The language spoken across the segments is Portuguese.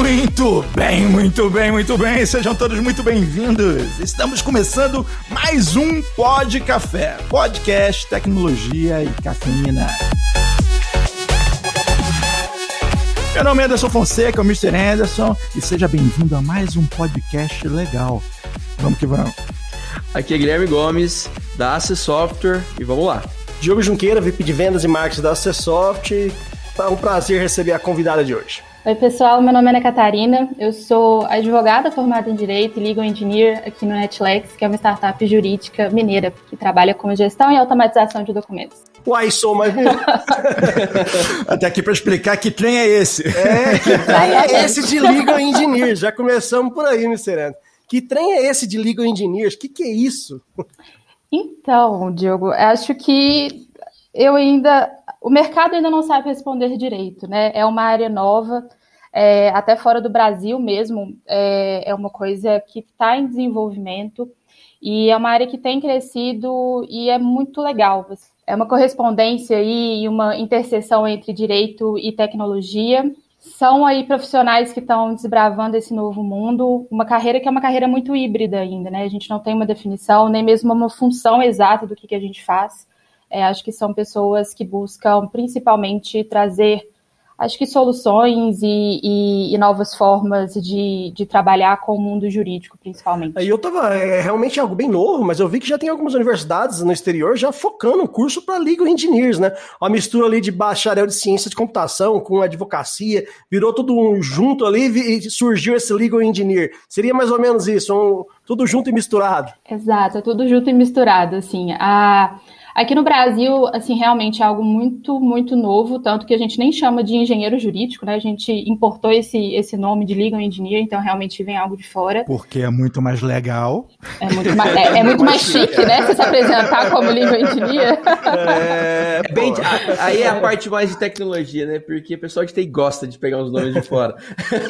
Muito bem, muito bem, muito bem. Sejam todos muito bem-vindos. Estamos começando mais um Pod Café, podcast, tecnologia e cafeína. Meu nome é Anderson Fonseca, o Mr. Anderson, e seja bem-vindo a mais um podcast legal. Vamos que vamos. Aqui é Guilherme Gomes, da AC Software, e vamos lá. Diogo Junqueira, VP de Vendas e Marketing da AC Software. É um prazer receber a convidada de hoje. Oi, pessoal. Meu nome é Ana Catarina. Eu sou advogada formada em Direito e Legal Engineer aqui no Netlex, que é uma startup jurídica mineira que trabalha com gestão e automatização de documentos. Uai, sou mais Até aqui para explicar que trem é esse. É, que trem é esse de Legal Engineers? Já começamos por aí. Anderson. Que trem é esse de Legal Engineers? O que, que é isso? Então, Diogo, acho que eu ainda o mercado ainda não sabe responder direito, né? É uma área nova, é, até fora do Brasil mesmo, é, é uma coisa que está em desenvolvimento e é uma área que tem crescido e é muito legal. É uma correspondência aí e uma interseção entre direito e tecnologia. São aí profissionais que estão desbravando esse novo mundo, uma carreira que é uma carreira muito híbrida ainda, né? A gente não tem uma definição, nem mesmo uma função exata do que, que a gente faz. É, acho que são pessoas que buscam principalmente trazer, acho que soluções e, e, e novas formas de, de, trabalhar com o mundo jurídico, principalmente. E eu tava, é realmente algo bem novo, mas eu vi que já tem algumas universidades no exterior já focando um curso para legal engineers, né? Uma mistura ali de bacharel de ciência de computação com advocacia, virou tudo um junto ali e surgiu esse legal engineer. Seria mais ou menos isso, um, tudo junto e misturado. Exato, tudo junto e misturado, assim. A Aqui no Brasil, assim, realmente é algo muito, muito novo, tanto que a gente nem chama de engenheiro jurídico, né? A gente importou esse, esse nome de legal engineer, então realmente vem algo de fora. Porque é muito mais legal. É muito mais, é, é muito mais chique, né? Você se apresentar como legal engineer. É, bem, aí é a parte mais de tecnologia, né? Porque o pessoal de TI gosta de pegar os nomes de fora.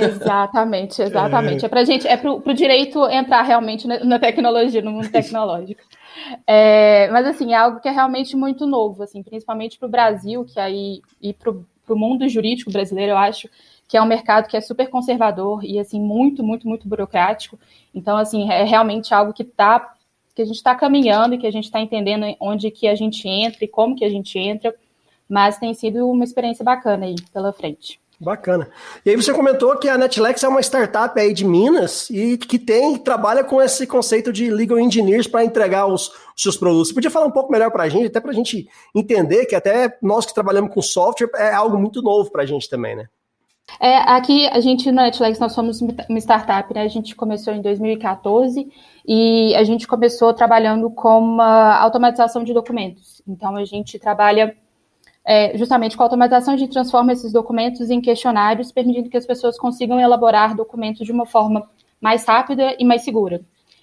exatamente, exatamente. É, é pra gente, é pro, pro direito entrar realmente na, na tecnologia, no mundo tecnológico. É, mas assim, é algo que é realmente muito novo, assim, principalmente para o Brasil, que aí e para o mundo jurídico brasileiro, eu acho que é um mercado que é super conservador e assim muito, muito, muito burocrático. Então, assim, é realmente algo que tá que a gente está caminhando e que a gente está entendendo onde que a gente entra e como que a gente entra, mas tem sido uma experiência bacana aí pela frente. Bacana. E aí você comentou que a Netlex é uma startup aí de Minas e que tem trabalha com esse conceito de legal engineers para entregar os, os, seus produtos. Você podia falar um pouco melhor para a gente, até para a gente entender que até nós que trabalhamos com software é algo muito novo para a gente também, né? É, aqui a gente na Netlex nós somos uma startup, né? A gente começou em 2014 e a gente começou trabalhando com a automatização de documentos. Então a gente trabalha é, justamente com a automatização, a gente transforma esses documentos em questionários, permitindo que as pessoas consigam elaborar documentos de uma forma mais rápida e mais segura.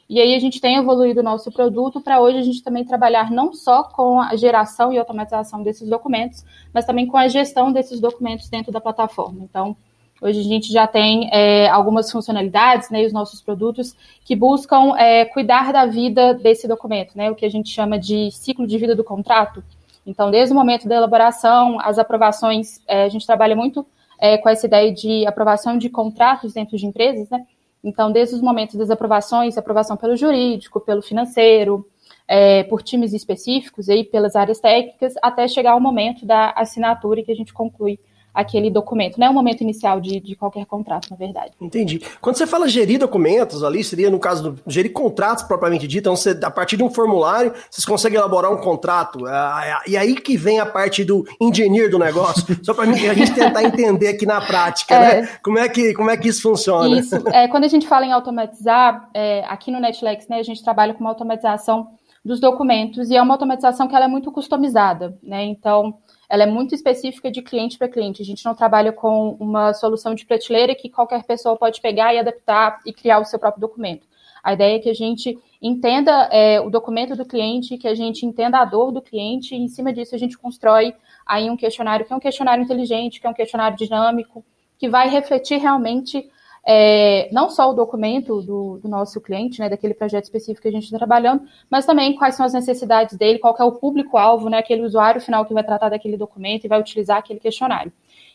E aí a gente tem evoluído o nosso produto para hoje a gente também trabalhar não só com a geração e automatização desses documentos, mas também com a gestão desses documentos dentro da plataforma. Então, hoje a gente já tem é, algumas funcionalidades, né, os nossos produtos que buscam é, cuidar da vida desse documento, né, o que a gente chama de ciclo de vida do contrato. Então, desde o momento da elaboração, as aprovações, é, a gente trabalha muito é, com essa ideia de aprovação de contratos dentro de empresas, né? Então, desde os momentos das aprovações, aprovação pelo jurídico, pelo financeiro, é, por times específicos, aí pelas áreas técnicas, até chegar ao momento da assinatura que a gente conclui aquele documento. Não é o momento inicial de, de qualquer contrato, na verdade. Entendi. Quando você fala gerir documentos ali, seria no caso do gerir contratos propriamente dito, então você, a partir de um formulário, vocês conseguem elaborar um contrato. Ah, e aí que vem a parte do engineer do negócio, só para a gente tentar entender aqui na prática, é, né? Como é, que, como é que isso funciona? Isso. É, quando a gente fala em automatizar, é, aqui no Netflix, né, a gente trabalha com uma automatização dos documentos e é uma automatização que ela é muito customizada, né? Então, ela é muito específica de cliente para cliente. A gente não trabalha com uma solução de prateleira que qualquer pessoa pode pegar e adaptar e criar o seu próprio documento. A ideia é que a gente entenda é, o documento do cliente, que a gente entenda a dor do cliente, e em cima disso a gente constrói aí um questionário que é um questionário inteligente, que é um questionário dinâmico, que vai refletir realmente é, não só o documento do, do, nosso cliente, né, daquele projeto específico que a gente está trabalhando, mas também quais são as necessidades dele, qual é o público-alvo, né, aquele usuário final que vai tratar daquele documento e vai utilizar aquele questionário.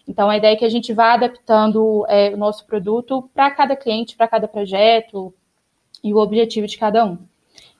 Então, a ideia é que a gente vá adaptando é, o nosso produto para cada cliente, para cada projeto e o objetivo de cada um.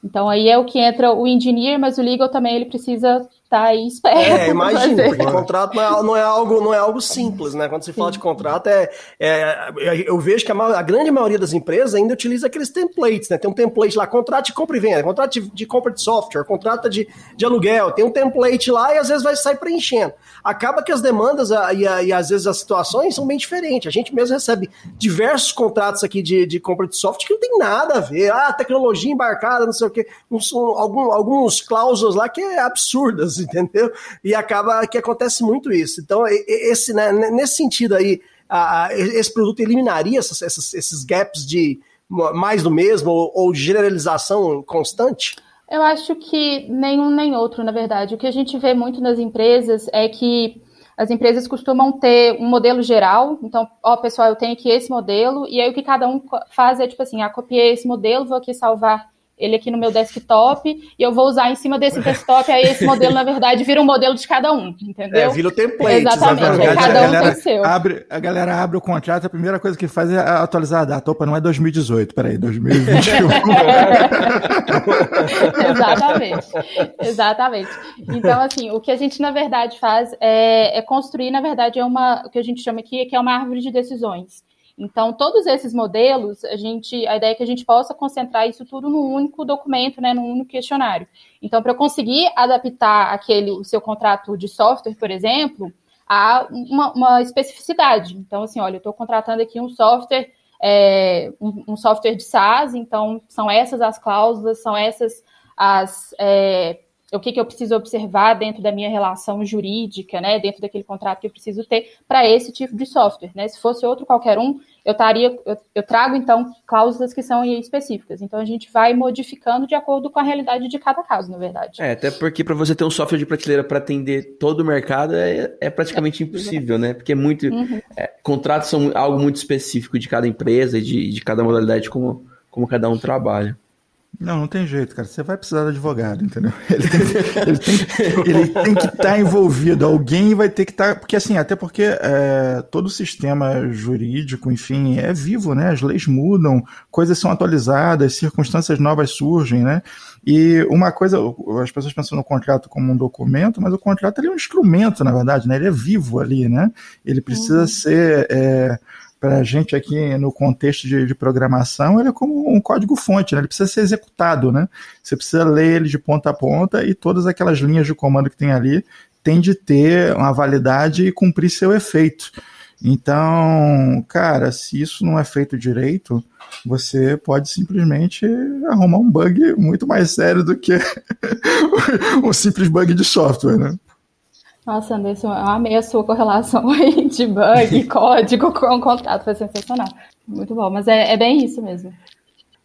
Então, aí é o que entra o engineer, mas o legal também ele precisa tá aí esperto. É, imagina, porque contrato não é, não é, algo, não é algo simples, né? Quando se fala Sim. de contrato, é, é, eu vejo que a, a, grande maioria das empresas ainda utiliza aqueles templates, né? Tem um template lá, contrato de compra e venda, contrato de, de compra de software, contrato de, de aluguel, tem um template lá e às vezes vai sair preenchendo. Acaba que as demandas e, e às vezes as situações são bem diferentes. A gente mesmo recebe diversos contratos aqui de, de compra de software que não tem nada a ver. Ah, tecnologia embarcada, não sei o quê. Uns, algum, alguns cláusulas lá que é absurdas entendeu? E acaba que acontece muito isso. Então, esse, né, nesse sentido aí, a, a, esse produto eliminaria essas, essas, esses gaps de mais do mesmo ou, ou generalização constante? Eu acho que nenhum nem outro, na verdade. O que a gente vê muito nas empresas é que as empresas costumam ter um modelo geral, então, ó, pessoal, eu tenho aqui esse modelo, e aí o que cada um faz é tipo assim, ah, copiei esse modelo, vou aqui salvar ele aqui no meu desktop e eu vou usar em cima desse desktop, aí esse modelo, na verdade, vira um modelo de cada um, entendeu? É, vira o template. Exatamente, aí cada um galera, tem o seu. Abre, a galera abre o contrato, a primeira coisa que faz é atualizar a data. Opa, não é 2018, peraí, 2021. Exatamente, exatamente. Então, assim, o que a gente, na verdade, faz é, é construir, na verdade, é uma, o que a gente chama aqui, que é uma árvore de decisões. Então, todos esses modelos, a gente, a ideia é que a gente possa concentrar isso tudo num único documento, né, num único questionário. Então, para eu conseguir adaptar aquele, o seu contrato de software, por exemplo, a uma, uma especificidade. Então, assim, olha, eu estou contratando aqui um software, é, um, um, software de SaaS, então são essas as cláusulas, são essas as é, o que, que eu preciso observar dentro da minha relação jurídica, né, dentro daquele contrato que eu preciso ter para esse tipo de software, né? Se fosse outro qualquer um, eu estaria, eu, eu, trago então cláusulas que são específicas. Então a gente vai modificando de acordo com a realidade de cada caso, na verdade. É, até porque para você ter um software de prateleira para atender todo o mercado é, é praticamente é, impossível, né? Porque é muito uhum. é, contratos são algo muito específico de cada empresa e de, de cada modalidade como, como cada um trabalha. Não, não tem jeito, cara. Você vai precisar de advogado, entendeu? Ele tem, ele tem, ele tem que estar tá envolvido. Alguém vai ter que estar. Tá, porque, assim, até porque é, todo o sistema jurídico, enfim, é vivo, né? As leis mudam, coisas são atualizadas, circunstâncias novas surgem, né? E uma coisa, as pessoas pensam no contrato como um documento, mas o contrato é um instrumento, na verdade, né? Ele é vivo ali, né? Ele precisa uhum. ser. É, para a gente aqui no contexto de, de, programação, ele é como um código-fonte, né? ele precisa ser executado, né? Você precisa ler ele de ponta a ponta e todas aquelas linhas de comando que tem ali tem de ter uma validade e cumprir seu efeito. Então, cara, se isso não é feito direito, você pode simplesmente arrumar um bug muito mais sério do que um simples bug de software, né? Nossa, Anderson, eu amei a sua correlação aí de bug, código com contrato, foi sensacional. Muito bom, mas é, é bem isso mesmo.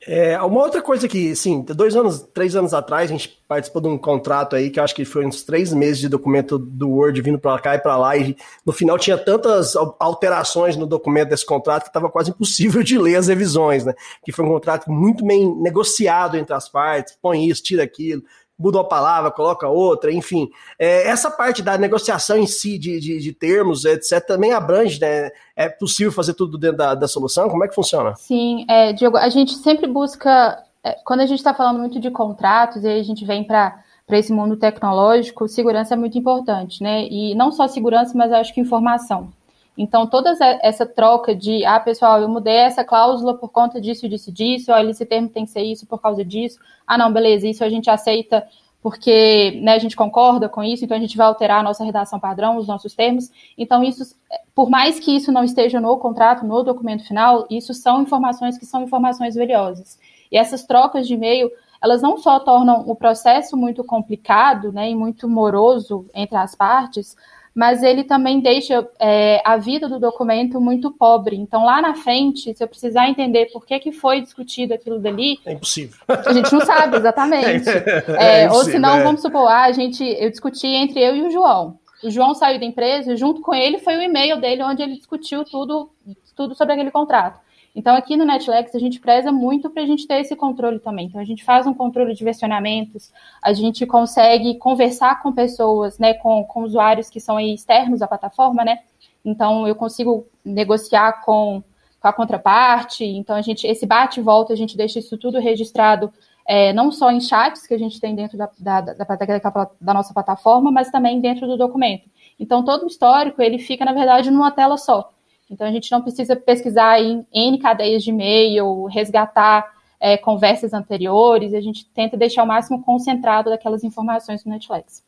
É, uma outra coisa que, sim, dois anos, três anos atrás, a gente participou de um contrato aí que eu acho que foi uns três meses de documento do Word vindo para cá e para lá, e no final tinha tantas alterações no documento desse contrato que estava quase impossível de ler as revisões, né? Que foi um contrato muito bem negociado entre as partes, põe isso, tira aquilo, muda uma palavra, coloca outra, enfim. É, essa parte da negociação em si, de, de, de, termos, etc., também abrange, né? É possível fazer tudo dentro da, da solução? Como é que funciona? Sim, é, Diogo, a gente sempre busca, é, quando a gente está falando muito de contratos, e a gente vem para para esse mundo tecnológico, segurança é muito importante, né? E não só segurança, mas acho que informação. Então, toda essa troca de, ah, pessoal, eu mudei essa cláusula por conta disso, disso, disso, olha, esse termo tem que ser isso por causa disso. Ah, não, beleza, isso a gente aceita porque né, a gente concorda com isso, então a gente vai alterar a nossa redação padrão, os nossos termos. Então, isso, por mais que isso não esteja no contrato, no documento final, isso são informações que são informações valiosas. E essas trocas de e-mail, elas não só tornam o processo muito complicado né, e muito moroso entre as partes, mas ele também deixa é, a vida do documento muito pobre. Então, lá na frente, se eu precisar entender por que, que foi discutido aquilo dali. É impossível. A gente não sabe exatamente. É, é ou se não, é. vamos supor, ah, a gente, eu discuti entre eu e o João. O João saiu da empresa e junto com ele foi o e-mail dele onde ele discutiu tudo, tudo sobre aquele contrato. Então, aqui no Netlex, a gente preza muito para a gente ter esse controle também. Então, a gente faz um controle de versionamentos, a gente consegue conversar com pessoas, né, com, com usuários que são externos à plataforma, né? então eu consigo negociar com, com a contraparte, então a gente, esse bate e volta, a gente deixa isso tudo registrado é, não só em chats que a gente tem dentro da, da, da, da nossa plataforma, mas também dentro do documento. Então, todo o histórico, ele fica, na verdade, numa tela só. Então, a gente não precisa pesquisar em N cadeias de e-mail, resgatar é, conversas anteriores, a gente tenta deixar o máximo concentrado daquelas informações no Netflix.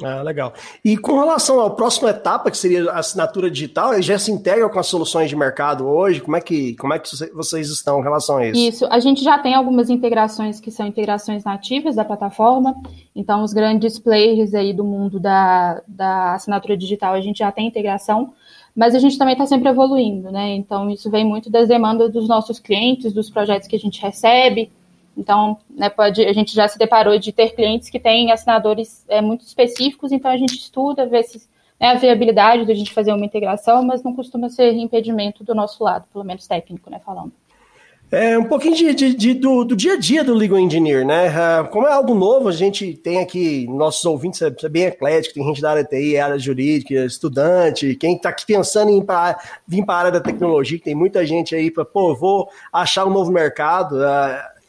Ah, legal. E com relação à próxima etapa, que seria a assinatura digital, já se integra com as soluções de mercado hoje? Como é que, como é que vocês estão em relação a isso? Isso, a gente já tem algumas integrações que são integrações nativas da plataforma, então os grandes players aí do mundo da, da assinatura digital, a gente já tem integração, mas a gente também está sempre evoluindo, né? Então isso vem muito das demandas dos nossos clientes, dos projetos que a gente recebe, então, né, pode, a gente já se deparou de ter clientes que têm assinadores é, muito específicos, então a gente estuda, vê se né, a viabilidade de a gente fazer uma integração, mas não costuma ser impedimento do nosso lado, pelo menos técnico, né, falando. É um pouquinho de, de, de do, do, dia a dia do Legal Engineer, né? Uh, como é algo novo, a gente tem aqui, nossos ouvintes é, é bem eclético, tem gente da área TI, área jurídica, estudante, quem está aqui pensando em pra, vir para a área da tecnologia, tem muita gente aí para, pô, vou achar um novo mercado. Uh,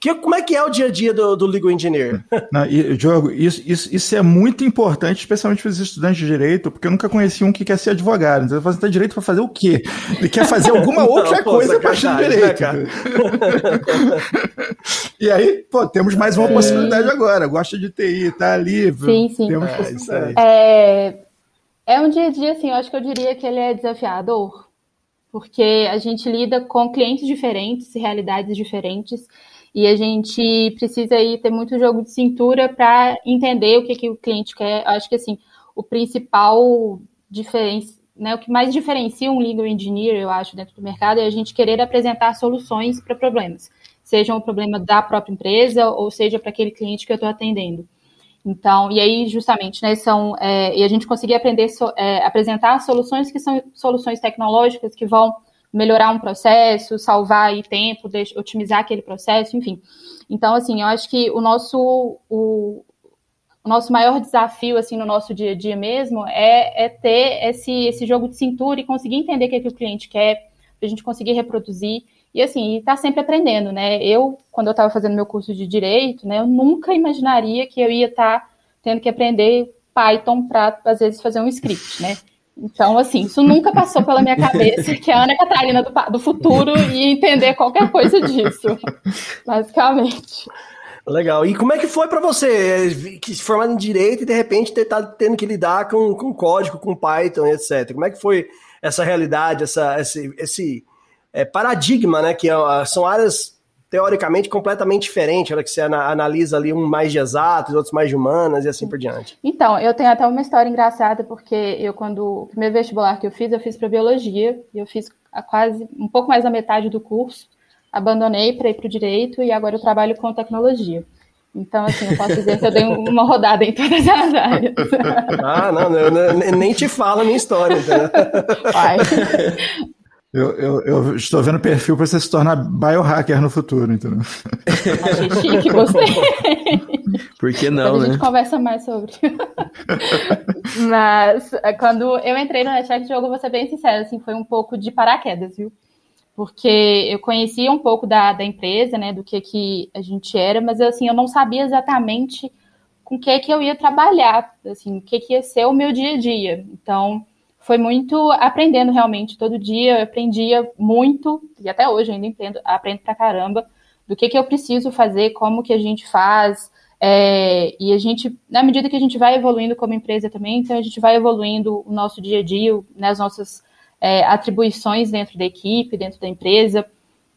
que, como é que é o dia a dia do, do Legal Engineer? Não, e, Diogo, isso, isso, isso é muito importante, especialmente para os estudantes de direito, porque eu nunca conheci um que quer ser advogado. Então, você está direito para fazer o quê? Ele quer fazer alguma outra Não, coisa a partir do direito. Né, e aí, pô, temos mais uma é... possibilidade agora. Gosta de TI, tá ali. Sim, sim. Temos é, isso aí. É, é um dia a dia, assim, eu acho que eu diria que ele é desafiador, porque a gente lida com clientes diferentes, realidades diferentes, e a gente precisa aí ter muito jogo de cintura para entender o que, que o cliente quer. Acho que assim, o principal diferença, né, o que mais diferencia um legal engineer, eu acho, dentro do mercado é a gente querer apresentar soluções para problemas, seja um problema da própria empresa ou seja para aquele cliente que eu estou atendendo. Então, e aí justamente, né, são é, e a gente conseguir aprender so, é, apresentar soluções que são soluções tecnológicas que vão melhorar um processo, salvar aí tempo, otimizar aquele processo, enfim. Então, assim, eu acho que o nosso, o, o nosso maior desafio, assim, no nosso dia a dia mesmo, é, é ter esse, esse jogo de cintura e conseguir entender o que, é que o cliente quer, para a gente conseguir reproduzir. E, assim, estar tá sempre aprendendo, né? Eu, quando eu estava fazendo meu curso de Direito, né, eu nunca imaginaria que eu ia estar tá tendo que aprender Python para, às vezes, fazer um script, né? Então, assim, isso nunca passou pela minha cabeça que a Ana Catarina do, do futuro ia entender qualquer coisa disso, basicamente. Legal. E como é que foi para você que se formar em direito e de repente ter tá tendo que lidar com, com código, com Python, etc. Como é que foi essa realidade, essa, esse, esse é, paradigma, né? Que é, são áreas teoricamente completamente diferente, hora que você analisa ali um mais de exatos, outros mais de humanas e assim por diante. Então, eu tenho até uma história engraçada, porque eu, quando o primeiro vestibular que eu fiz, eu fiz para biologia, e eu fiz a quase um pouco mais da metade do curso, abandonei para ir para o direito e agora eu trabalho com tecnologia. Então, assim, eu posso dizer que eu dei uma rodada em todas as áreas. Ah, não, eu nem te falo a minha história. Vai. Eu, eu, eu, estou vendo perfil para você se tornar biohacker no futuro, entendeu? Achei chique, gostei. Por que não, Depois né? A gente conversa mais sobre. Mas quando eu entrei no Netcheck Jogo, vou ser bem sincera, assim, foi um pouco de paraquedas, viu? Porque eu conhecia um pouco da, da empresa, né, do que, que a gente era, mas assim, eu não sabia exatamente com o que, que eu ia trabalhar, assim, o que, que ia ser o meu dia a dia. Então, foi muito aprendendo realmente todo dia, eu aprendia muito, e até hoje ainda aprendo, aprendo pra caramba, do que, que eu preciso fazer, como que a gente faz, é, e a gente, na medida que a gente vai evoluindo como empresa também, então a gente vai evoluindo o nosso dia a dia, né, as nossas é, atribuições dentro da equipe, dentro da empresa,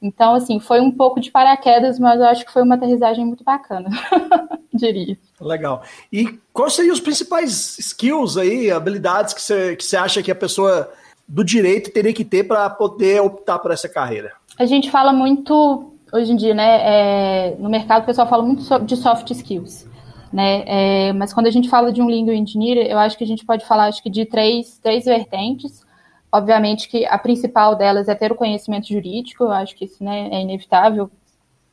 então, assim, foi um pouco de paraquedas, mas eu acho que foi uma aterrissagem muito bacana, diria. Legal. E quais seriam os principais skills aí, habilidades que você, que você acha que a pessoa do direito teria que ter para poder optar por essa carreira? A gente fala muito, hoje em dia, né, é, no mercado o pessoal fala muito de soft skills, né, é, mas quando a gente fala de um lingual engineer, eu acho que a gente pode falar, acho que de três, três vertentes, Obviamente que a principal delas é ter o conhecimento jurídico, eu acho que isso né, é inevitável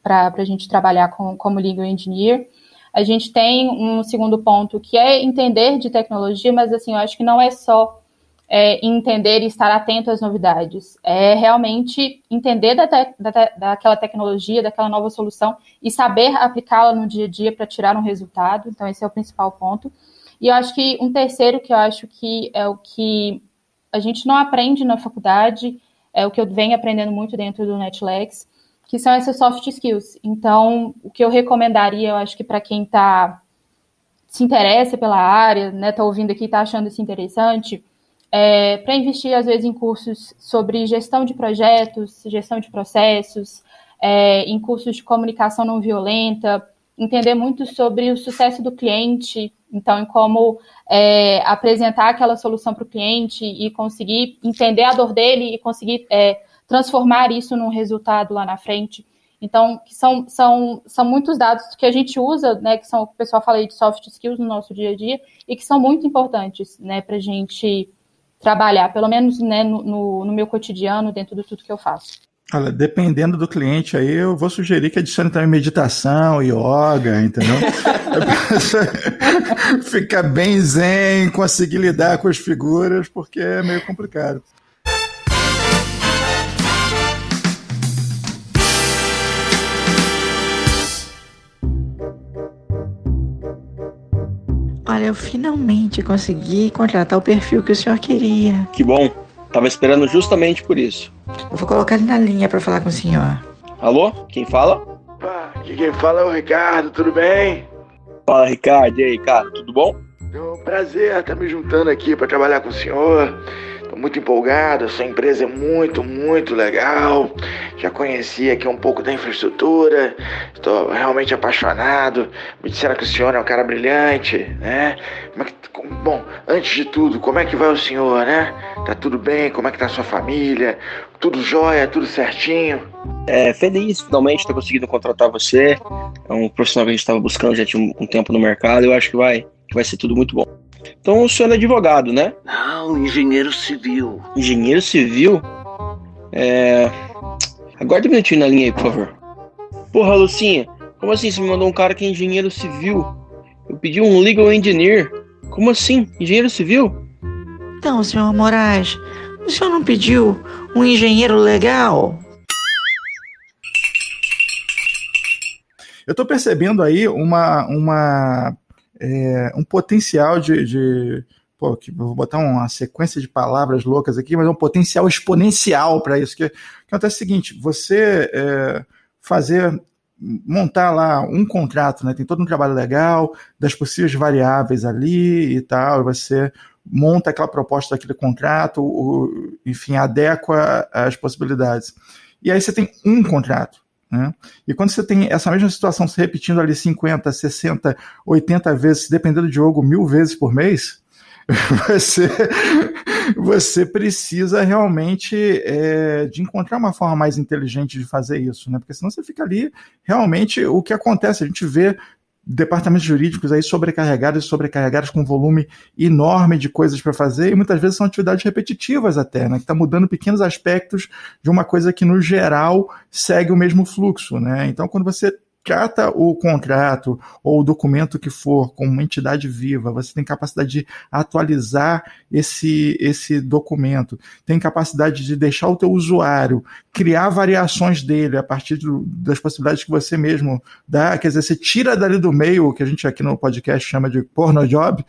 para a gente trabalhar com, como legal engineer. A gente tem um segundo ponto que é entender de tecnologia, mas assim, eu acho que não é só é, entender e estar atento às novidades. É realmente entender da te, da, daquela tecnologia, daquela nova solução e saber aplicá-la no dia a dia para tirar um resultado. Então, esse é o principal ponto. E eu acho que um terceiro que eu acho que é o que a gente não aprende na faculdade, é o que eu venho aprendendo muito dentro do Netlex, que são essas soft skills. Então, o que eu recomendaria, eu acho que para quem está se interessa pela área, né, está ouvindo aqui, está achando isso interessante, é, para investir, às vezes, em cursos sobre gestão de projetos, gestão de processos, é, em cursos de comunicação não violenta, entender muito sobre o sucesso do cliente, então, em como é, apresentar aquela solução para o cliente e conseguir entender a dor dele e conseguir é, transformar isso num resultado lá na frente. Então, são, são, são muitos dados que a gente usa, né, que são, o pessoal fala aí de soft skills no nosso dia a dia, e que são muito importantes, né, para a gente trabalhar, pelo menos né, no, no, no meu cotidiano, dentro de tudo que eu faço. Olha, dependendo do cliente aí, eu vou sugerir que adicione também meditação, yoga, entendeu? Fica bem zen, conseguir lidar com as figuras, porque é meio complicado. Olha, eu finalmente consegui contratar o perfil que o senhor queria. Que bom. Tava esperando justamente por isso. Eu vou colocar ele na linha para falar com o senhor. Alô? Quem fala? Opa, aqui quem fala é o Ricardo, tudo bem? Fala, Ricardo. E aí, cara, tudo bom? É um prazer estar me juntando aqui para trabalhar com o senhor. Estou muito empolgado, sua empresa é muito, muito legal. Já conheci aqui um pouco da infraestrutura, estou realmente apaixonado. Me disseram que o senhor é um cara brilhante, né? É bom, antes de tudo, como é que vai o senhor, né? Tá tudo bem? Como é que tá a sua família? Tudo jóia, tudo certinho? É, feliz finalmente ter conseguido contratar você. É um profissional que a gente estava buscando já tinha um tempo no mercado. Eu acho que vai, que vai ser tudo muito bom. Então o senhor é advogado, né? Não, engenheiro civil. Engenheiro civil? É. Aguarde um minutinho na linha aí, por favor. Porra, Lucinha, como assim você me mandou um cara que é engenheiro civil? Eu pedi um legal engineer. Como assim? Engenheiro civil? Então, senhor Moraes, o senhor não pediu um engenheiro legal? Eu estou percebendo aí uma, uma é, um potencial de, de pô, vou botar uma sequência de palavras loucas aqui, mas é um potencial exponencial para isso. Que, que acontece é o seguinte: você é, fazer montar lá um contrato, né? Tem todo um trabalho legal das possíveis variáveis ali e tal. Você monta aquela proposta daquele contrato, enfim, adequa as possibilidades. E aí você tem um contrato. Né? E quando você tem essa mesma situação se repetindo ali 50, 60, 80 vezes, dependendo do jogo, mil vezes por mês, você, você precisa realmente é, de encontrar uma forma mais inteligente de fazer isso, né? Porque senão você fica ali realmente o que acontece. A gente vê departamentos jurídicos aí sobrecarregados e sobrecarregados com um volume enorme de coisas para fazer e muitas vezes são atividades repetitivas até, né, que está mudando pequenos aspectos de uma coisa que no geral segue o mesmo fluxo, né? Então quando você trata o contrato ou o documento que for como uma entidade viva, você tem capacidade de atualizar esse, esse documento, tem capacidade de deixar o teu usuário criar variações dele a partir do, das possibilidades que você mesmo dá, quer dizer, você tira dali do meio, o que a gente aqui no podcast chama de porno job,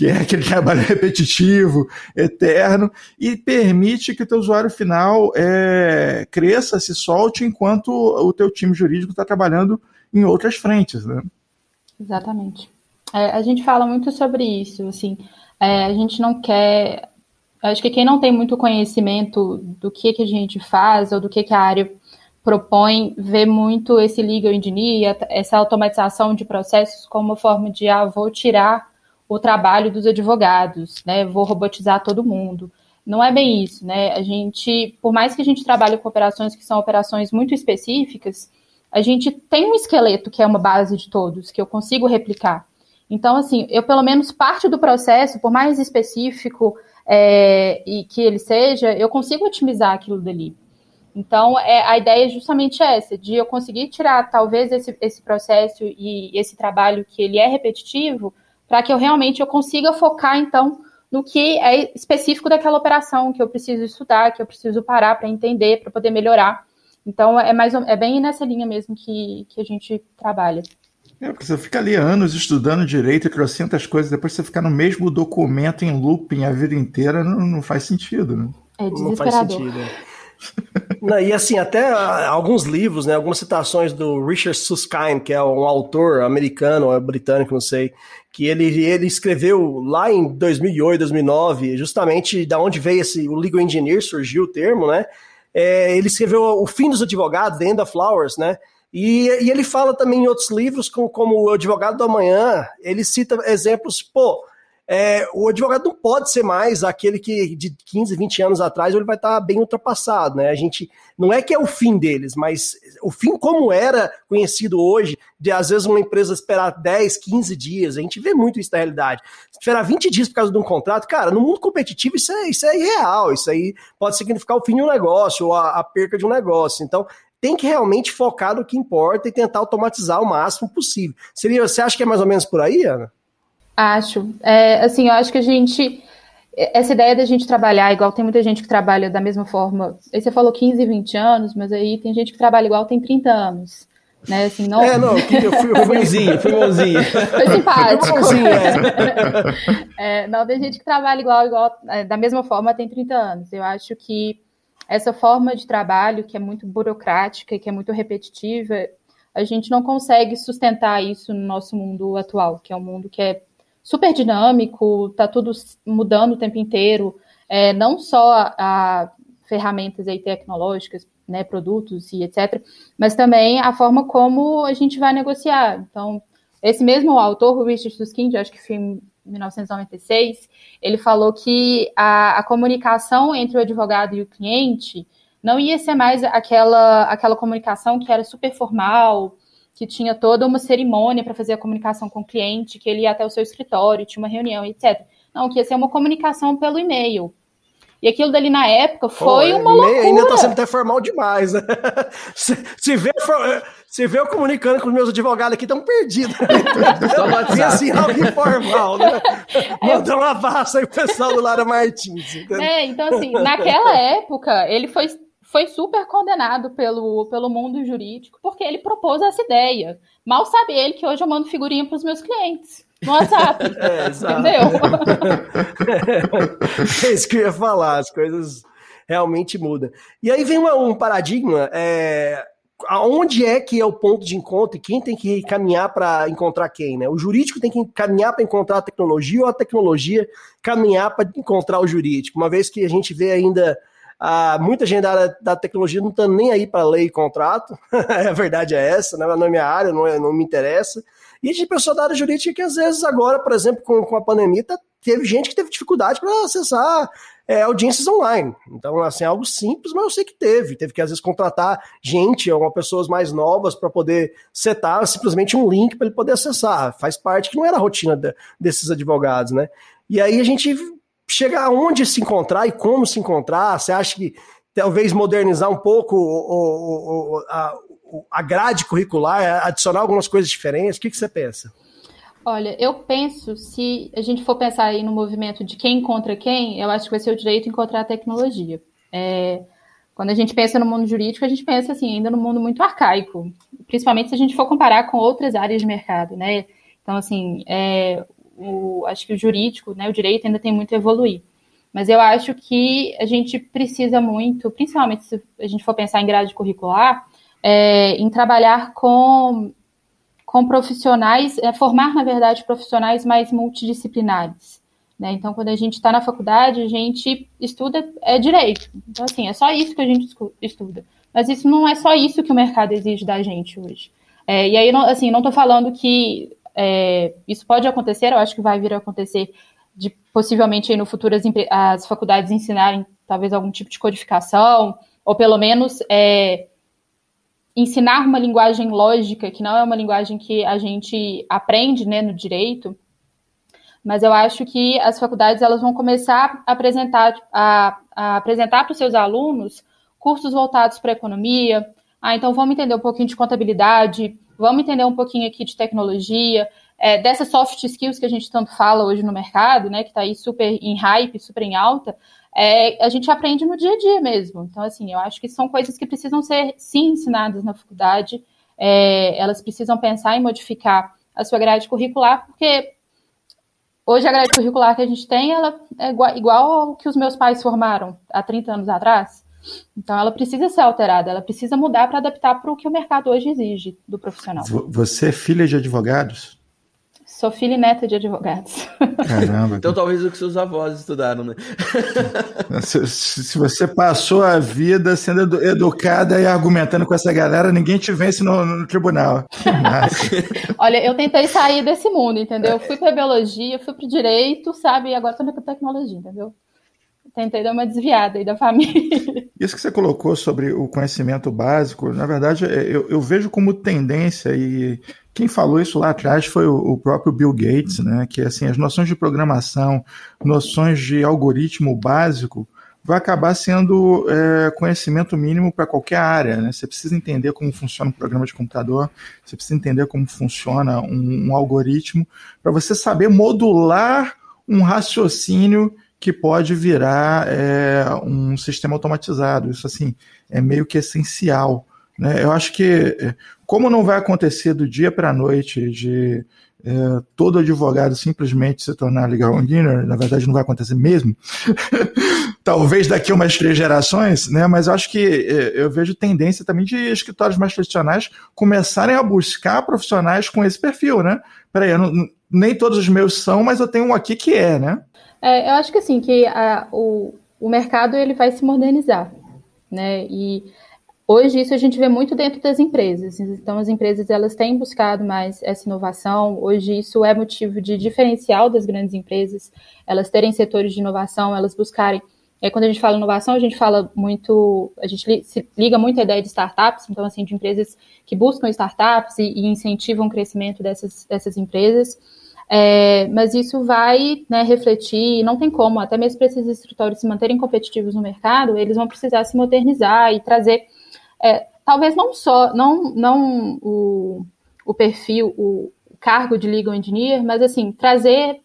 que é aquele trabalho repetitivo, eterno, e permite que o teu usuário final é, cresça, se solte, enquanto o teu time jurídico está trabalhando em outras frentes. Né? Exatamente. É, a gente fala muito sobre isso, assim, é, a gente não quer... Acho que quem não tem muito conhecimento do que, que a gente faz ou do que, que a área propõe, vê muito esse legal engineer, essa automatização de processos como forma de, ah, vou tirar o trabalho dos advogados, né? Vou robotizar todo mundo. Não é bem isso, né? A gente, por mais que a gente trabalhe com operações que são operações muito específicas, a gente tem um esqueleto que é uma base de todos, que eu consigo replicar. Então, assim, eu pelo menos parte do processo, por mais específico é, e que ele seja, eu consigo otimizar aquilo dali. Então, é, a ideia é justamente essa, de eu conseguir tirar talvez esse, esse processo e esse trabalho que ele é repetitivo, para que eu realmente eu consiga focar então no que é específico daquela operação que eu preciso estudar, que eu preciso parar para entender, para poder melhorar. Então é mais é bem nessa linha mesmo que, que a gente trabalha. É, porque você fica ali anos estudando direito e trocentas coisas, depois você ficar no mesmo documento em looping a vida inteira, não, não faz sentido, né? É desesperador. Não faz sentido. Não, e assim, até alguns livros, né, algumas citações do Richard Susskind, que é um autor americano ou britânico, não sei, que ele, ele escreveu lá em 2008, 2009, justamente da onde veio esse, o legal engineer, surgiu o termo, né, é, ele escreveu O Fim dos Advogados, The End of Flowers, né, e, e ele fala também em outros livros, como, como O Advogado do Amanhã, ele cita exemplos, pô, é, o advogado não pode ser mais aquele que de 15, 20 anos atrás ele vai estar bem ultrapassado, né? A gente não é que é o fim deles, mas o fim como era conhecido hoje, de às vezes uma empresa esperar 10, 15 dias, a gente vê muito isso na realidade. Esperar 20 dias por causa de um contrato, cara, no mundo competitivo isso é, isso é irreal, isso aí pode significar o fim de um negócio ou a, a perca de um negócio. Então, tem que realmente focar no que importa e tentar automatizar o máximo possível. Seria, você acha que é mais ou menos por aí, Ana? Acho. É, assim, eu acho que a gente. Essa ideia da gente trabalhar igual, tem muita gente que trabalha da mesma forma. Aí você falou 15, 20 anos, mas aí tem gente que trabalha igual, tem 30 anos. Né, assim, não... É, não, eu fui, eu fui bonzinho, fui bonzinho. Foi simpático. Foi bonzinho, é. é. Não, tem gente que trabalha igual, igual, é, da mesma forma, tem 30 anos. Eu acho que essa forma de trabalho, que é muito burocrática e que é muito repetitiva, a gente não consegue sustentar isso no nosso mundo atual, que é um mundo que é super dinâmico, está tudo mudando o tempo inteiro, é, não só a, a ferramentas aí tecnológicas, né, produtos e etc., mas também a forma como a gente vai negociar. Então, esse mesmo autor, Richard Susskind, acho que foi em 1996, ele falou que a, a comunicação entre o advogado e o cliente não ia ser mais aquela, aquela comunicação que era super formal, que tinha toda uma cerimônia para fazer a comunicação com o cliente, que ele ia até o seu escritório, tinha uma reunião, etc. Não, que ia ser uma comunicação pelo e-mail. E aquilo dali na época foi Pô, uma loucura. Ainda está sendo até formal demais, né? Se, se, vê, se vê eu comunicando com os meus advogados aqui, estão perdidos. Só assim, algo informal, né? Mandou um abraço aí pro pessoal do Lara Martins. Entendeu? É, então assim, naquela época, ele foi foi super condenado pelo, pelo mundo jurídico, porque ele propôs essa ideia. Mal sabe ele que hoje eu mando figurinha para os meus clientes no WhatsApp. É, entendeu? é isso que eu ia falar, as coisas realmente mudam. E aí vem uma, um paradigma, é, aonde é que é o ponto de encontro e quem tem que caminhar para encontrar quem, né? O jurídico tem que caminhar para encontrar a tecnologia ou a tecnologia caminhar para encontrar o jurídico? Uma vez que a gente vê ainda ah, muita gente da, da tecnologia não está nem aí para lei e contrato, a verdade é essa, né? não é minha área, não, é, não me interessa. E de pessoa da área jurídica que às vezes agora, por exemplo, com, com a pandemia, tá, teve gente que teve dificuldade para acessar é, audiências online. Então, assim, é algo simples, mas eu sei que teve. Teve que, às vezes, contratar gente ou pessoas mais novas para poder setar simplesmente um link para ele poder acessar. Faz parte que não era a rotina de, desses advogados, né? E aí a gente chega aonde se encontrar e como se encontrar? Você acha que talvez modernizar um pouco o, o, a, a grade curricular, adicionar algumas coisas diferentes? O que, que você pensa? Olha, eu penso, se a gente for pensar aí no movimento de quem encontra quem, eu acho que vai ser o direito encontrar a tecnologia. É, quando a gente pensa no mundo jurídico, a gente pensa assim, ainda no mundo muito arcaico, principalmente se a gente for comparar com outras áreas de mercado, né? Então, assim, é, o, acho que o jurídico, né, o direito ainda tem muito a evoluir. Mas eu acho que a gente precisa muito, principalmente se a gente for pensar em grade curricular, é, em trabalhar com, com profissionais, é, formar, na verdade, profissionais mais multidisciplinares. Né? Então, quando a gente está na faculdade, a gente estuda é, direito. Então, assim, é só isso que a gente estuda. Mas isso não é só isso que o mercado exige da gente hoje. É, e aí, não, assim, não estou falando que é, isso pode acontecer, eu acho que vai vir a acontecer de possivelmente no futuro as, as faculdades ensinarem talvez algum tipo de codificação, ou pelo menos é, ensinar uma linguagem lógica, que não é uma linguagem que a gente aprende né, no direito, mas eu acho que as faculdades elas vão começar a apresentar, a, a apresentar para os seus alunos cursos voltados para a economia. Ah, então vamos entender um pouquinho de contabilidade, vamos entender um pouquinho aqui de tecnologia, é, dessas soft skills que a gente tanto fala hoje no mercado, né, que está aí super em hype, super em alta, é, a gente aprende no dia a dia mesmo. Então, assim, eu acho que são coisas que precisam ser, sim, ensinadas na faculdade. É, elas precisam pensar em modificar a sua grade curricular, porque hoje a grade curricular que a gente tem, ela é igual, igual ao que os meus pais formaram há 30 anos atrás. Então, ela precisa ser alterada, ela precisa mudar para adaptar para o que o mercado hoje exige do profissional. Você é filha de advogados? Sou filha e neta de advogados. Caramba. então talvez o que seus avós estudaram, né? se, se, você passou a vida sendo educada e argumentando com essa galera, ninguém te vence no, no tribunal. Olha, eu tentei sair desse mundo, entendeu? fui para biologia, fui para direito, sabe? E agora estou na tecnologia, entendeu? Tentei dar uma desviada aí da família. Isso que você colocou sobre o conhecimento básico, na verdade, é, eu, eu vejo como tendência, e quem falou isso lá atrás foi o, próprio Bill Gates, né? Que assim, as noções de programação, noções de algoritmo básico, vai acabar sendo é, conhecimento mínimo para qualquer área. Né? Você precisa entender como funciona um programa de computador, você precisa entender como funciona um, um algoritmo, para você saber modular um raciocínio que pode virar é, um sistema automatizado. Isso assim é meio que essencial. Né? Eu acho que, é, como não vai acontecer do dia para a noite de é, todo advogado simplesmente se tornar legal beginner, na verdade não vai acontecer mesmo, talvez daqui umas três gerações, né? mas eu acho que é, eu vejo tendência também de escritórios mais tradicionais começarem a buscar profissionais com esse perfil. Né? Peraí, não, nem todos os meus são, mas eu tenho um aqui que é, né? É, eu acho que assim, que a, o, o mercado ele vai se modernizar, né? E hoje isso a gente vê muito dentro das empresas. Então as empresas elas têm buscado mais essa inovação. Hoje isso é motivo de diferencial das grandes empresas, elas terem setores de inovação, elas buscarem é, quando a gente fala inovação, a gente fala muito, a gente se liga muito à ideia de startups, então, assim, de empresas que buscam startups e, e incentivam o crescimento dessas, dessas empresas. É, mas isso vai né, refletir, não tem como, até mesmo para esses escritórios se manterem competitivos no mercado, eles vão precisar se modernizar e trazer, é, talvez não só, não, não o, o perfil, o cargo de legal engineer, mas assim, trazer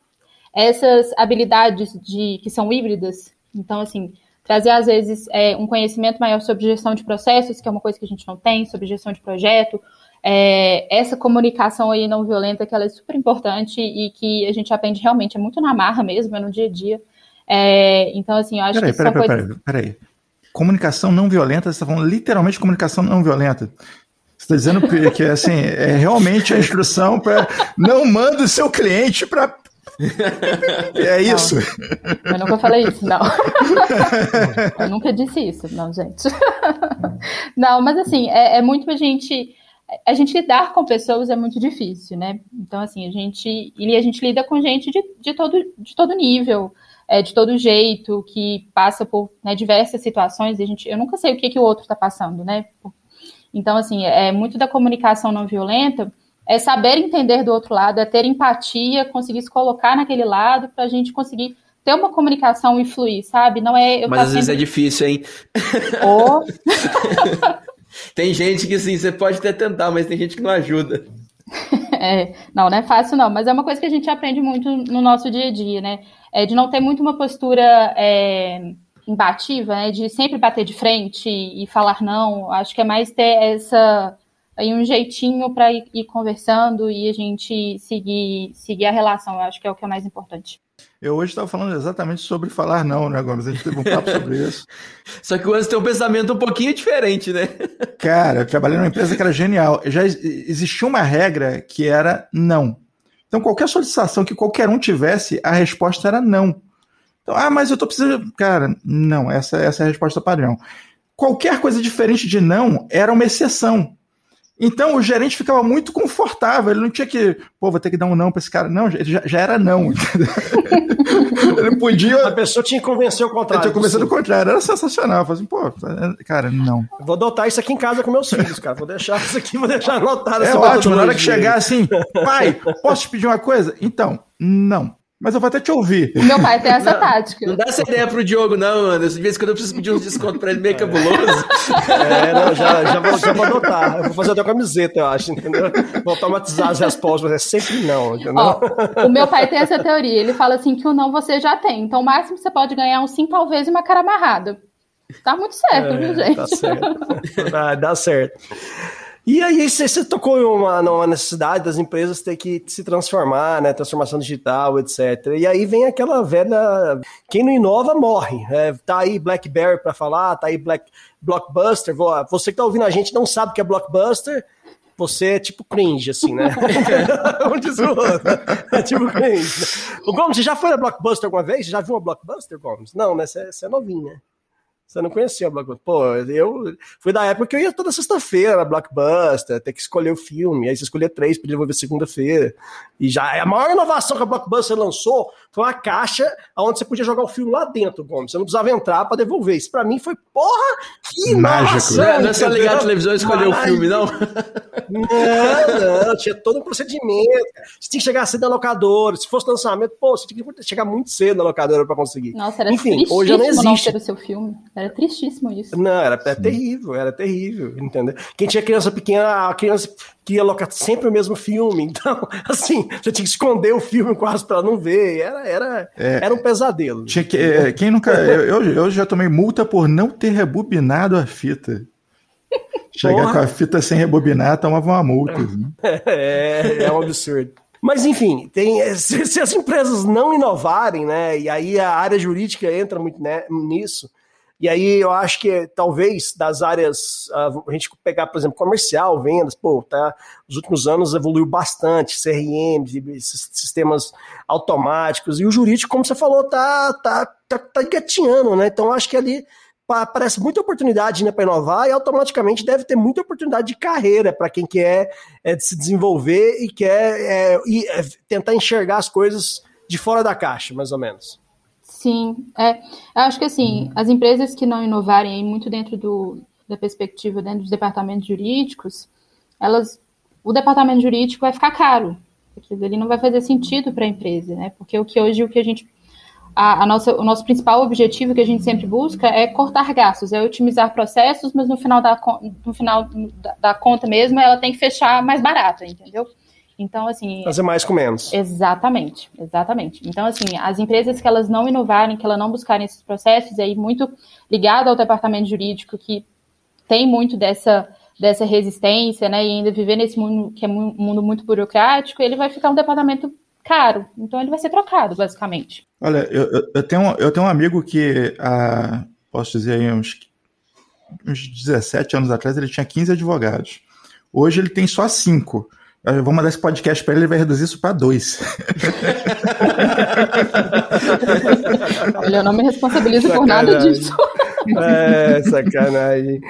essas habilidades de que são híbridas. Então, assim, trazer às vezes é, um conhecimento maior sobre gestão de processos, que é uma coisa que a gente não tem, sobre gestão de projeto, é, essa comunicação aí não violenta, que ela é super importante e que a gente aprende realmente, é muito na marra mesmo, é no dia a dia. É, então, assim, eu acho peraí, que peraí, peraí, coisas... peraí, peraí. Comunicação não violenta, você está falando literalmente comunicação não violenta. Você está dizendo que, assim, é realmente a instrução para não manda o seu cliente para é isso. Não, eu nunca falei isso, não. eu nunca disse isso, não, gente. Não, mas assim, é, é muito a gente a gente lidar com pessoas é muito difícil, né? Então, assim, a gente, e a gente lida com gente de, de, todo, de todo nível, é, de todo jeito, que passa por né, diversas situações, e a gente, eu nunca sei o que, que o outro está passando, né? Então, assim, é muito da comunicação não violenta, é saber entender do outro lado, é ter empatia, conseguir se colocar naquele lado para a gente conseguir ter uma comunicação e fluir, sabe? Não é. Mas às vezes é difícil, hein? Ou... Tem gente que sim, você pode até tentar, mas tem gente que não ajuda. É, não, não é fácil não, mas é uma coisa que a gente aprende muito no nosso dia a dia, né? É de não ter muito uma postura é, imbativa, né? De sempre bater de frente e falar não. Acho que é mais ter essa aí um jeitinho para ir, ir, conversando e a gente seguir seguir a relação. Eu acho que é o que é mais importante. Eu hoje estava falando exatamente sobre falar não, né, Gomes? A gente teve um papo sobre isso. Só que o Anderson tem um pensamento um pouquinho diferente, né? Cara, eu trabalhei numa empresa que era genial. Já existia uma regra que era não. Então, qualquer solicitação que qualquer um tivesse, a resposta era não. Então, ah, mas eu tô precisando. Cara, não, essa, essa é a resposta padrão. Qualquer coisa diferente de não era uma exceção. Então o gerente ficava muito confortável, ele não tinha que, pô, vou ter que dar um não para esse cara. Não, ele já, já era não. ele podia. A pessoa tinha que convencer o contrário. tinha convencido o contrário, era sensacional. Eu falei assim, pô, cara, não. Vou adotar isso aqui em casa com meus filhos, cara. Vou deixar isso aqui, vou deixar anotado. É ótimo, na hora que chegar assim, pai, posso te pedir uma coisa? Então, não. Mas eu vou até te ouvir. Meu pai tem essa tática. Não dá essa ideia pro Diogo, não, Anderson. De vez em quando eu preciso pedir uns descontos pra ele meio cabuloso. É, não, já, já, vou, já vou adotar. Eu vou fazer até uma camiseta, eu acho, entendeu? Vou automatizar as respostas, mas é sempre não, entendeu? Ó, o meu pai tem essa teoria. Ele fala assim que o não você já tem. Então, o máximo que você pode ganhar é um sim, talvez, e uma cara amarrada. Tá muito certo, É, viu, gente? Tá certo. Vai, dá certo. E aí você, você tocou em uma, numa necessidade das empresas ter que se transformar, né? Transformação digital, etc. E aí vem aquela velha. Quem não inova morre. É, tá aí Blackberry para falar, tá aí Black, Blockbuster. Vo- Você que tá ouvindo a gente não sabe o que é Blockbuster. Você é tipo cringe, assim, né? um diz o outro. É tipo cringe. O Gomes, você já foi na Blockbuster alguma vez? Você já viu uma Blockbuster, Gomes? Não, né? Você, você é novinho, né? Você não conhecia Blockbuster. Pô, eu fui da época que eu ia toda sexta-feira na Blockbuster, ter que escolher o filme. Aí você escolhia três, podia devolver segunda-feira. E já a maior inovação que a Blockbuster lançou foi uma caixa onde você podia jogar o filme lá dentro, Gomes. Você não precisava entrar pra devolver. Isso pra mim foi, porra, que Mágico. Não é, não é só ligar a televisão e escolher o filme, não? não, não, tinha todo um procedimento. Você tinha que chegar cedo na locadora. Se fosse lançamento, pô, você tinha que chegar muito cedo na locadora pra conseguir. Nossa, era Enfim, tristíssimo hoje já não não existe. ter o seu filme. Era tristíssimo isso. Não, era, era terrível, era terrível, entendeu? Quem tinha criança pequena, a criança que ia alocar sempre o mesmo filme, então, assim, você tinha que esconder o filme quase pra ela não ver, era, era, era um pesadelo. Tinha que, é, quem nunca. Eu, eu, eu já tomei multa por não ter rebobinado a fita. Chegar Porra. com a fita sem rebobinar, tomava uma multa. né? É, é um absurdo. Mas enfim, tem, se, se as empresas não inovarem, né, e aí a área jurídica entra muito né, nisso, e aí eu acho que talvez das áreas, ah, a gente pegar, por exemplo, comercial, vendas, pô, tá, nos últimos anos evoluiu bastante, CRM, sistemas automáticos, e o jurídico, como você falou, tá, tá, tá, tá engatinhando, né, então acho que ali pa- parece muita oportunidade né, para inovar e automaticamente deve ter muita oportunidade de carreira para quem quer é, se desenvolver e quer é, e, é, tentar enxergar as coisas de fora da caixa, mais ou menos. Sim, é. Eu acho que assim, as empresas que não inovarem aí muito dentro do, da perspectiva, dentro dos departamentos jurídicos, elas, o departamento jurídico vai ficar caro, porque ele não vai fazer sentido para a empresa, né? Porque o que hoje o que a gente a, a nossa, o nosso principal objetivo que a gente sempre busca é cortar gastos, é otimizar processos, mas no final da, no final da, da conta mesmo, ela tem que fechar mais barato, entendeu? Então, assim, Fazer mais com menos. Exatamente, exatamente. Então, assim, as empresas que elas não inovarem, que elas não buscarem esses processos, e aí muito ligado ao departamento jurídico, que tem muito dessa, dessa resistência, né, e ainda viver nesse mundo que é um mundo muito burocrático, ele vai ficar um departamento caro. Então, ele vai ser trocado, basicamente. Olha, eu, eu- eu tenho, um- eu tenho um amigo que, há, posso dizer aí, uns, uns 17 anos atrás, ele tinha 15 advogados. Hoje ele tem só 5. Eu vou mandar esse podcast para ele, ele vai reduzir isso para dois. Olha, eu não me responsabilizo por nada Sacanagem. disso. É, sacanagem.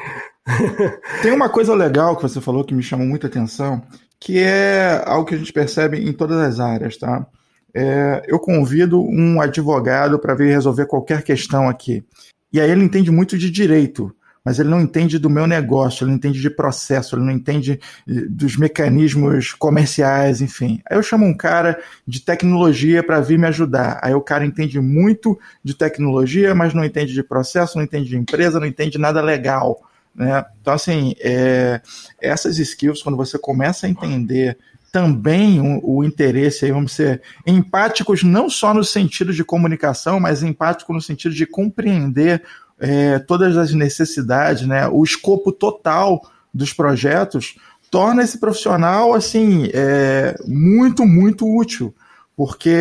Tem uma coisa legal que você falou que me chamou muita atenção, que é algo que a gente percebe em todas as áreas, tá? É, eu convido um advogado para vir resolver qualquer questão aqui. E aí ele entende muito de direito, mas ele não entende do meu negócio, ele não entende de processo, ele não entende eh, dos mecanismos comerciais, enfim. Aí eu chamo um cara de tecnologia para vir me ajudar. Aí o cara entende muito de tecnologia, mas não entende de processo, não entende de empresa, não entende nada legal. Né? Então, assim, é, essas skills, quando você começa a entender também o, o interesse, aí, vamos ser empáticos, não só no sentido de comunicação, mas empático no sentido de compreender é, todas as necessidades, né? o escopo total dos projetos, torna esse profissional assim é, muito, muito útil, porque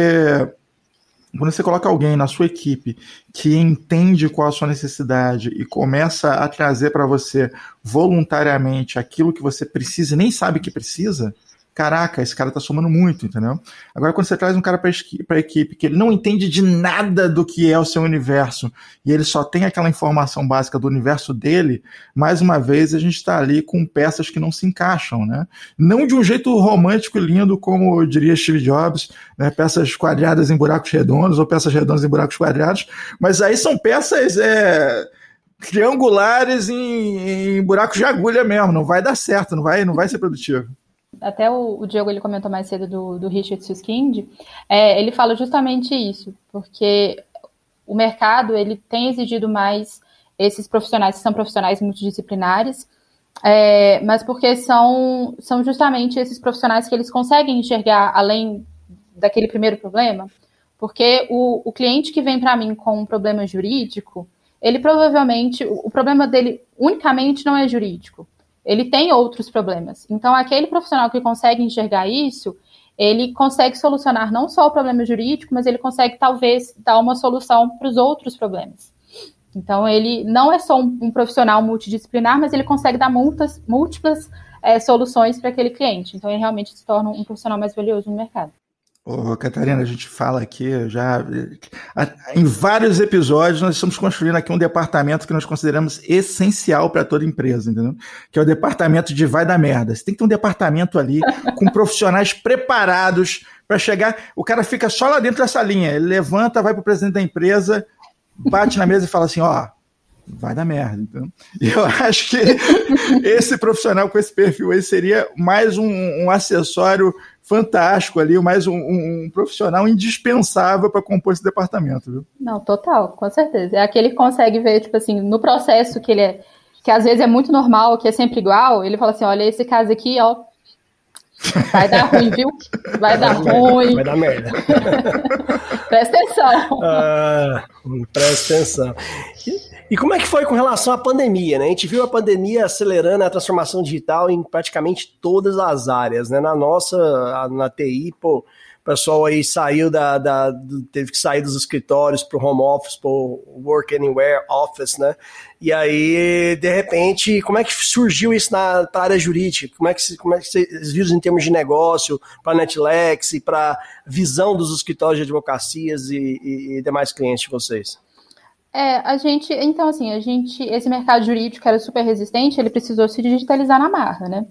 quando você coloca alguém na sua equipe que entende qual a sua necessidade e começa a trazer para você voluntariamente aquilo que você precisa e nem sabe que precisa, caraca, esse cara tá somando muito, entendeu? Agora, quando você traz um cara para a equipe que ele não entende de nada do que é o seu universo e ele só tem aquela informação básica do universo dele, mais uma vez a gente está ali com peças que não se encaixam, né? Não de um jeito romântico e lindo, como diria Steve Jobs, né? peças quadradas em buracos redondos ou peças redondas em buracos quadrados, mas aí são peças é, triangulares em, em buracos de agulha mesmo, não vai dar certo, não vai, não vai ser produtivo. Até o, o Diego ele comentou mais cedo do, do Richard Susskind, é, ele fala justamente isso, porque o mercado ele tem exigido mais esses profissionais que são profissionais multidisciplinares, é, mas porque são, são justamente esses profissionais que eles conseguem enxergar além daquele primeiro problema, porque o, o cliente que vem para mim com um problema jurídico, ele provavelmente, o problema dele unicamente não é jurídico, ele tem outros problemas. Então, aquele profissional que consegue enxergar isso, ele consegue solucionar não só o problema jurídico, mas ele consegue talvez dar uma solução para os outros problemas. Então, ele não é só um, um, profissional multidisciplinar, mas ele consegue dar multas, múltiplas é, soluções para aquele cliente. Então, ele realmente se torna um profissional mais valioso no mercado. Ô, Catarina, a gente fala aqui já. Em vários episódios, nós estamos construindo aqui um departamento que nós consideramos essencial para toda empresa, entendeu? Que é o departamento de vai da merda. Você tem que ter um departamento ali com profissionais preparados para chegar. O cara fica só lá dentro dessa linha. Ele levanta, vai para o presidente da empresa, bate na mesa e fala assim: ó, vai dar merda. Então, eu acho que esse profissional com esse perfil aí seria mais um, um acessório fantástico ali, mais um, um, um profissional indispensável para compor esse departamento, viu? Não, total, com certeza. É aquele que consegue ver, tipo assim, no processo que ele é, que às vezes é muito normal, que é sempre igual, ele fala assim, olha, esse caso aqui, ó, vai dar ruim, viu? Vai, dar ruim. Vai dar merda. presta atenção. Ah, presta atenção. E como é que foi com relação à pandemia, né? A gente viu a pandemia acelerando a transformação digital em praticamente todas as áreas, né? Na nossa, na TI, pô, o pessoal aí saiu da, da teve que sair dos escritórios para o home office, para work anywhere office, né? E aí, de repente, como é que surgiu isso na área jurídica? Como é que, como é que vocês viram em termos de negócio, para Netlex e para visão dos escritórios de advocacias e, e, e demais clientes de vocês? É, a gente, então assim, a gente, esse mercado jurídico era super resistente, ele precisou se digitalizar na marra, né?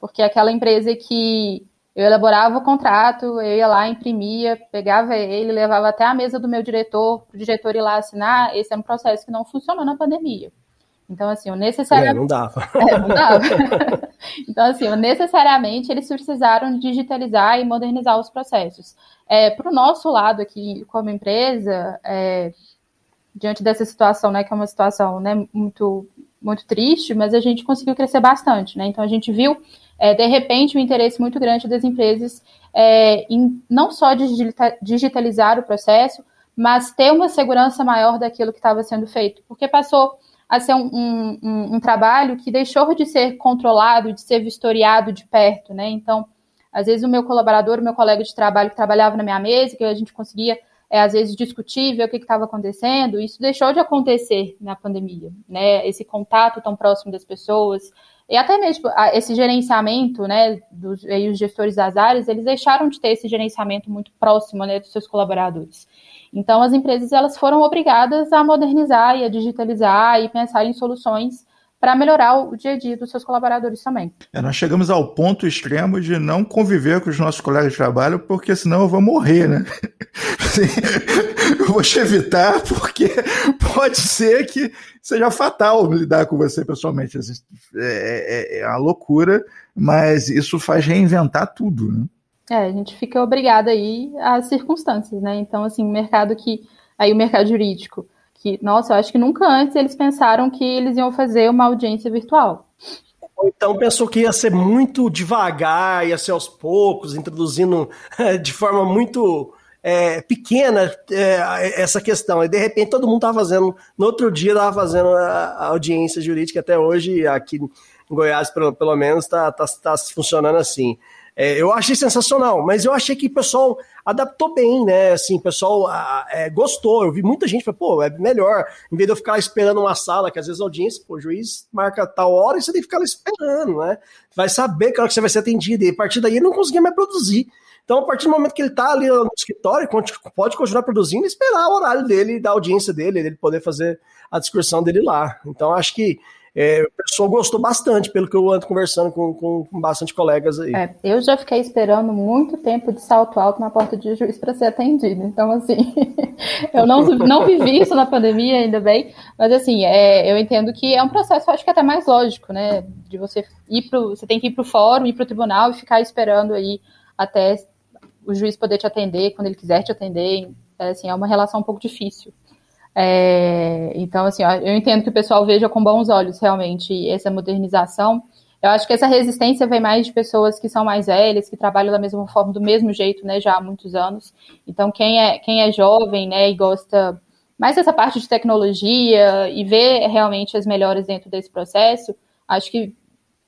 Porque aquela empresa que eu elaborava o contrato, eu ia lá, imprimia, pegava ele, levava até a mesa do meu diretor, para o diretor ir lá assinar, esse era um processo que não funcionou na pandemia. Então, assim, o necessariamente... É, não dava. É, não dava. então, assim, necessariamente eles precisaram digitalizar e modernizar os processos. É, para o nosso lado aqui, como empresa, é, diante dessa situação, né, que é uma situação né, muito, muito triste, mas a gente conseguiu crescer bastante, né? Então a gente viu, é, de repente, um interesse muito grande das empresas é, em não só digitalizar o processo, mas ter uma segurança maior daquilo que estava sendo feito, porque passou a ser um, um, um, trabalho que deixou de ser controlado, de ser vistoriado de perto, né? Então, às vezes o meu colaborador, o meu colega de trabalho que trabalhava na minha mesa, que a gente conseguia é, às vezes discutir, ver o que estava acontecendo, isso deixou de acontecer na pandemia, né? Esse contato tão próximo das pessoas, e até mesmo esse gerenciamento, né, dos e os gestores das áreas, eles deixaram de ter esse gerenciamento muito próximo, né, dos seus colaboradores. Então, as empresas elas foram obrigadas a modernizar e a digitalizar e pensar em soluções para melhorar o dia a dia dos seus colaboradores também. É, nós chegamos ao ponto extremo de não conviver com os nossos colegas de trabalho, porque senão eu vou morrer, né? eu vou te evitar, porque pode ser que seja fatal lidar com você pessoalmente. É, é, é uma loucura, mas isso faz reinventar tudo, né? É, a gente fica obrigada aí às circunstâncias, né? Então, assim, o mercado que. Aí o mercado jurídico que, nossa, eu acho que nunca antes eles pensaram que eles iam fazer uma audiência virtual. Então pensou que ia ser muito devagar, ia ser aos poucos, introduzindo de forma muito é, pequena é, essa questão. E de repente todo mundo estava fazendo, no outro dia estava fazendo a, audiência jurídica, até hoje aqui em Goiás, pelo, pelo menos, está tá, tá funcionando assim. É, eu achei sensacional, mas eu achei que o pessoal adaptou bem, né? Assim, o pessoal é, gostou. Eu vi muita gente falou, pô, é melhor, em vez de eu ficar esperando uma sala, que às vezes a audiência, pô, o juiz marca tal hora e você tem que ficar lá esperando, né? Vai saber que hora que você vai ser atendido. E a partir daí ele não conseguia mais produzir. Então, a partir do momento que ele está ali no escritório, pode continuar produzindo e esperar o horário dele, da audiência dele, ele poder fazer a discussão dele lá. Então, acho que é, o pessoal gostou bastante, pelo que eu ando conversando com, com, com bastante colegas aí. É, eu já fiquei esperando muito tempo de salto alto na porta de juiz para ser atendido. Então, assim, eu não, não vivi isso na pandemia, ainda bem, mas assim, é, eu entendo que é um processo, acho que até mais lógico, né? De você ir pro. Você tem que ir para o fórum, ir para o tribunal e ficar esperando aí até o juiz poder te atender, quando ele quiser te atender. É, assim, é uma relação um pouco difícil. É, então, assim, eu entendo que o pessoal veja com bons olhos realmente essa modernização. Eu acho que essa resistência vem mais de pessoas que são mais velhas, que trabalham da mesma forma, do mesmo jeito, né, já há muitos anos. Então, quem é, quem é jovem, né, e gosta mais dessa parte de tecnologia e vê realmente as melhores dentro desse processo, acho que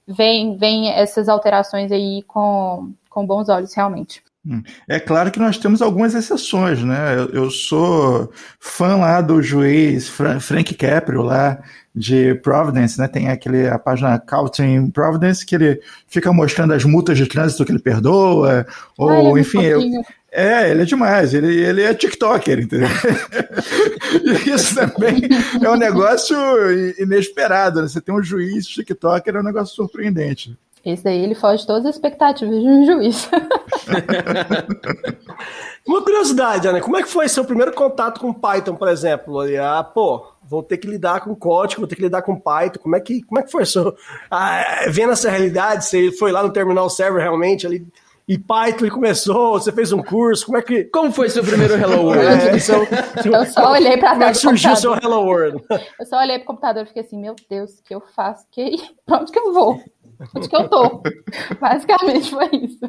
vem, vem essas alterações aí com, com bons olhos, realmente. Hum. É claro que nós temos algumas exceções, né? Eu, eu sou fã lá do juiz Frank Caprio lá de Providence, né? Tem aquele a página Counting Providence que ele fica mostrando as multas de trânsito que ele perdoa, ou Ai, enfim, eu, é, ele é demais, ele, ele é TikToker, entendeu? Isso também é um negócio inesperado, né? Você tem um juiz TikToker, é um negócio surpreendente. Esse aí ele foge de todas as expectativas de um juiz. Uma curiosidade, Ana, como é que foi seu primeiro contato com Python, por exemplo? Ah, pô, vou ter que lidar com código, vou ter que lidar com Python. Como é que, como é que foi seu. Ah, vendo essa realidade, você foi lá no terminal server realmente ali e Python e começou, você fez um curso, como é que... Como foi seu primeiro Hello World? É, seu, eu só olhei para Como é que surgiu seu Hello World? Eu só olhei para o computador e fiquei assim, meu Deus, o que eu faço? Que... Pra onde que eu vou? Onde que eu tô? Basicamente foi isso.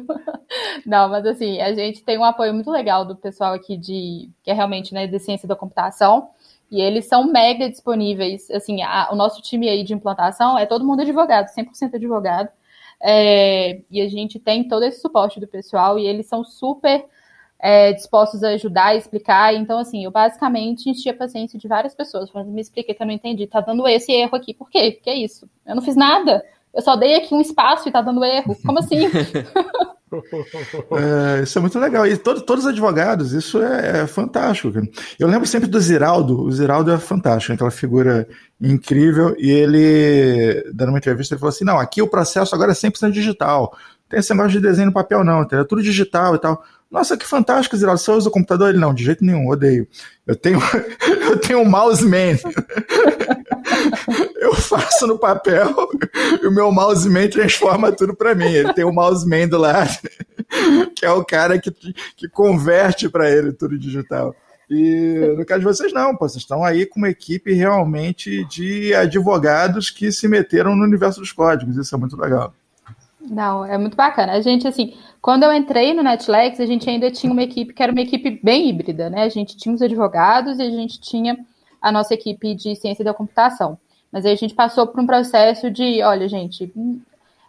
Não, mas assim, a gente tem um apoio muito legal do pessoal aqui de que é realmente né, de ciência da computação. E eles são mega disponíveis. Assim, a, o nosso time aí de implantação é todo mundo advogado, 100% advogado. É, e a gente tem todo esse suporte do pessoal e eles são super é, dispostos a ajudar, explicar. Então, assim, eu basicamente enchi a paciência de várias pessoas, falando, me expliquei que eu não entendi, tá dando esse erro aqui, por quê? Que é isso? Eu não fiz nada. Eu só dei aqui um espaço e tá dando erro. Como assim? É, isso é muito legal. E todo, todos os advogados, isso é, é, fantástico. Eu lembro sempre do Ziraldo. O Ziraldo é fantástico, aquela figura incrível. E ele, dando uma entrevista, ele falou assim: não, aqui o processo agora é 100% digital. Não tem esse negócio de desenho no papel, não, é tudo digital e tal. Nossa, que fantástico, Ziraldo. Você usa o computador? Ele, não, de jeito nenhum, odeio. Eu tenho, eu tenho um mouse man. eu faço no papel e o meu mouse man transforma tudo para mim. Ele tem o mouse man do lado, que é o cara que, que converte para ele tudo digital. E no caso de vocês, não, pô, vocês estão aí com uma equipe realmente de advogados que se meteram no universo dos códigos. Isso é muito legal. Não, é muito bacana. A gente, assim, quando eu entrei no Netflix, a gente ainda tinha uma equipe que era uma equipe bem híbrida, né? A gente tinha os advogados e a gente tinha a nossa equipe de ciência da computação. Mas aí a gente passou por um processo de, olha, gente,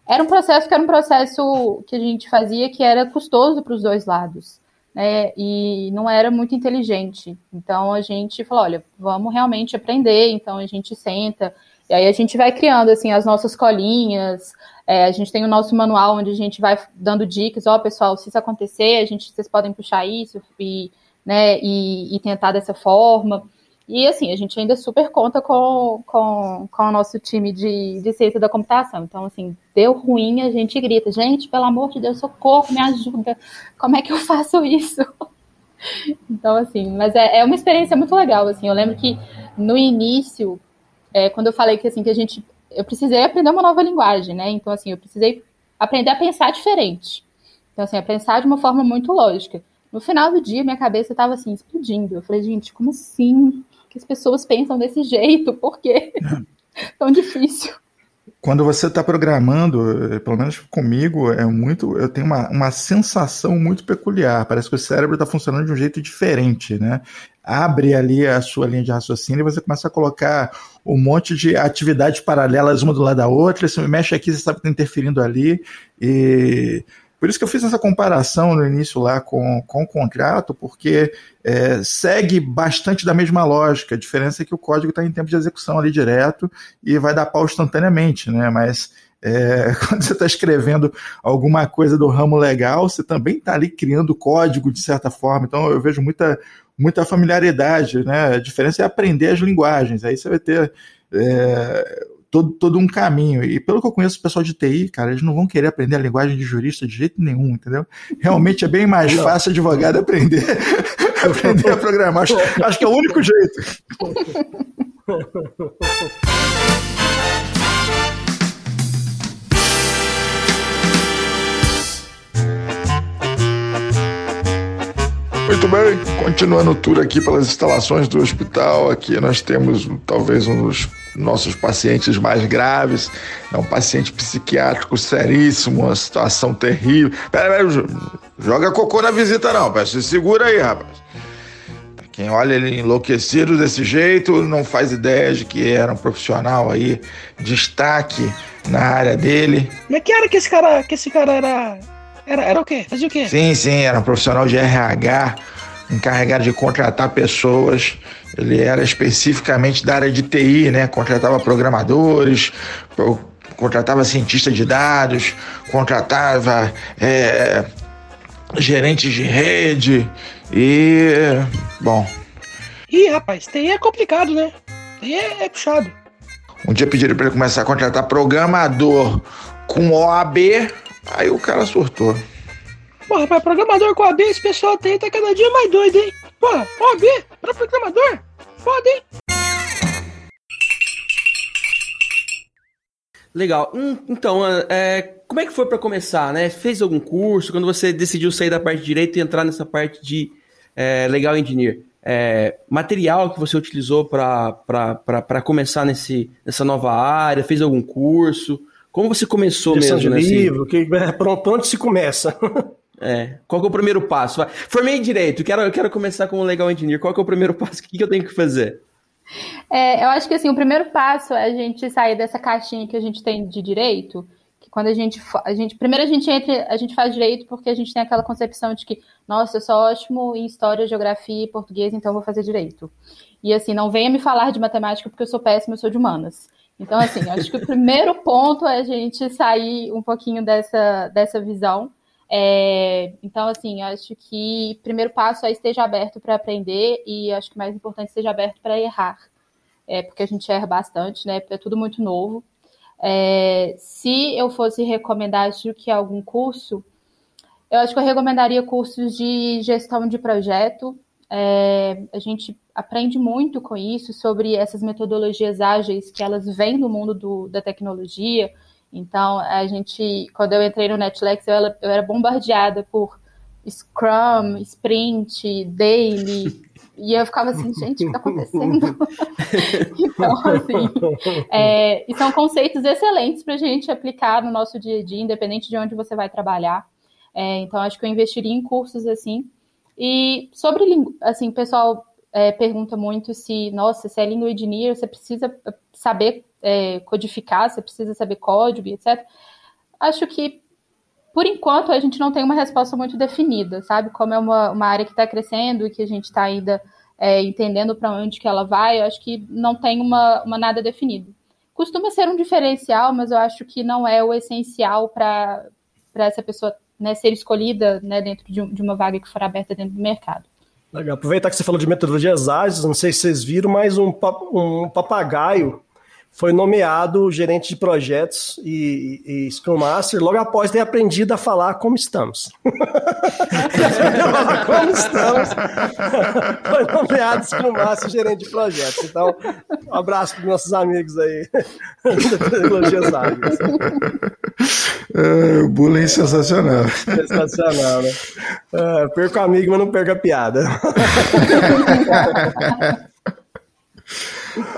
era um processo que era um processo que a gente fazia que era custoso para os dois lados, né? E não era muito inteligente. Então a gente falou, olha, vamos realmente aprender. Então a gente senta e aí a gente vai criando assim as nossas colinhas, é, a gente tem o nosso manual onde a gente vai dando dicas, ó, oh, pessoal, se isso acontecer, a gente, vocês podem puxar isso e, né, e, e, tentar dessa forma. E assim, a gente ainda super conta com, com, com o nosso time de, de ciência da computação. Então, assim, deu ruim, a gente grita, gente, pelo amor de Deus, socorro, me ajuda. Como é que eu faço isso? Então, assim, mas é, é uma experiência muito legal, assim. Eu lembro que no início, é, quando eu falei que assim que a gente eu precisei aprender uma nova linguagem, né? Então, assim, eu precisei aprender a pensar diferente. Então, assim, a pensar de uma forma muito lógica. No final do dia, minha cabeça estava assim, explodindo. Eu falei, gente, como assim? Que as pessoas pensam desse jeito? Por quê? Tão difícil. Quando você está programando, pelo menos comigo, é muito. Eu tenho uma, uma sensação muito peculiar. Parece que o cérebro está funcionando de um jeito diferente, né? Abre ali a sua linha de raciocínio e você começa a colocar um monte de atividades paralelas uma do lado da outra. Você mexe aqui, você sabe que está interferindo ali. E por isso que eu fiz essa comparação no início lá com, com o contrato, porque é, segue bastante da mesma lógica. A diferença é que o código está em tempo de execução ali direto e vai dar pau instantaneamente, né? Mas é, quando você está escrevendo alguma coisa do ramo legal, você também está ali criando código de certa forma. Então eu vejo muita, muita familiaridade, né? A diferença é aprender as linguagens. Aí você vai ter é, todo, todo um caminho. E pelo que eu conheço o pessoal de TI, cara, eles não vão querer aprender a linguagem de jurista de jeito nenhum, entendeu? Realmente é bem mais fácil advogado aprender, aprender a programar. Acho, acho que é o único jeito. Muito bem, continuando o tour aqui pelas instalações do hospital, aqui nós temos talvez um dos nossos pacientes mais graves, é um paciente psiquiátrico seríssimo, uma situação terrível. Pera, pera, joga cocô na visita não, pera, se segura aí, rapaz. Quem olha ele enlouquecido desse jeito não faz ideia de que era um profissional aí, destaque na área dele. Mas que era que esse cara, que esse cara era era, era o quê? Fazia o quê? Sim, sim, era um profissional de RH, encarregado de contratar pessoas. Ele era especificamente da área de TI, né? Contratava programadores, contratava cientistas de dados, contratava é, gerentes de rede e. Bom. Ih, rapaz, TI é complicado, né? TI é, é puxado. Um dia pediram para ele começar a contratar programador com OAB Aí o cara surtou. Porra, para programador com AB, esse pessoal tem tá cada dia mais doido, hein? Porra, OAB para programador? Foda, hein? Legal. Hum, então, é, como é que foi para começar, né? Fez algum curso? Quando você decidiu sair da parte de direito e entrar nessa parte de é, legal engineer, é, material que você utilizou para começar nesse, nessa nova área? Fez algum curso? Como você começou Direção mesmo? de né, livro, assim? que, é, pronto, onde se começa? É. Qual é o primeiro passo? Formei direito, quero, quero começar como legal engineer. Qual é o primeiro passo? O que, que eu tenho que fazer? É, eu acho que assim, o primeiro passo é a gente sair dessa caixinha que a gente tem de direito, que quando a gente, a gente primeiro a gente entra, a gente faz direito porque a gente tem aquela concepção de que, nossa, eu sou ótimo em história, geografia e português, então vou fazer direito. E assim, não venha me falar de matemática porque eu sou péssimo, eu sou de humanas. Então, assim, acho que o primeiro ponto é a gente sair um pouquinho dessa, dessa visão. É, então, assim, acho que o primeiro passo é esteja aberto para aprender e acho que mais importante esteja aberto para errar. É, porque a gente erra bastante, né? É tudo muito novo. É, se eu fosse recomendar, acho que algum curso, eu acho que eu recomendaria cursos de gestão de projeto. É, a gente aprende muito com isso, sobre essas metodologias ágeis que elas vêm do mundo do, da tecnologia. Então, a gente, quando eu entrei no Netflix, eu era, eu era bombardeada por Scrum, Sprint, Daily, e eu ficava assim, gente, o que está acontecendo? então, assim, é, e são conceitos excelentes para a gente aplicar no nosso dia a dia, independente de onde você vai trabalhar. É, então, acho que eu investiria em cursos assim. E sobre, assim, pessoal é, pergunta muito se, nossa, se é língua engineer, você precisa saber é, codificar, você precisa saber código etc. Acho que, por enquanto, a gente não tem uma resposta muito definida, sabe? Como é uma, uma área que está crescendo e que a gente está ainda é, entendendo para onde que ela vai, eu acho que não tem uma, uma nada definido. Costuma ser um diferencial, mas eu acho que não é o essencial para essa pessoa né, ser escolhida né, dentro de, de uma vaga que for aberta dentro do mercado. Legal. Aproveitar que você falou de metodologias ágeis, não sei se vocês viram, mas um, um papagaio foi nomeado gerente de projetos e, e Scrum Master logo após ter aprendido a falar como estamos. como estamos. foi nomeado Scrum Master gerente de projetos. Então, um abraço para os nossos amigos aí da tecnologias ágeis. É, o bullying é sensacional. Sensacional, né? É, perco amigo, mas não perco a piada.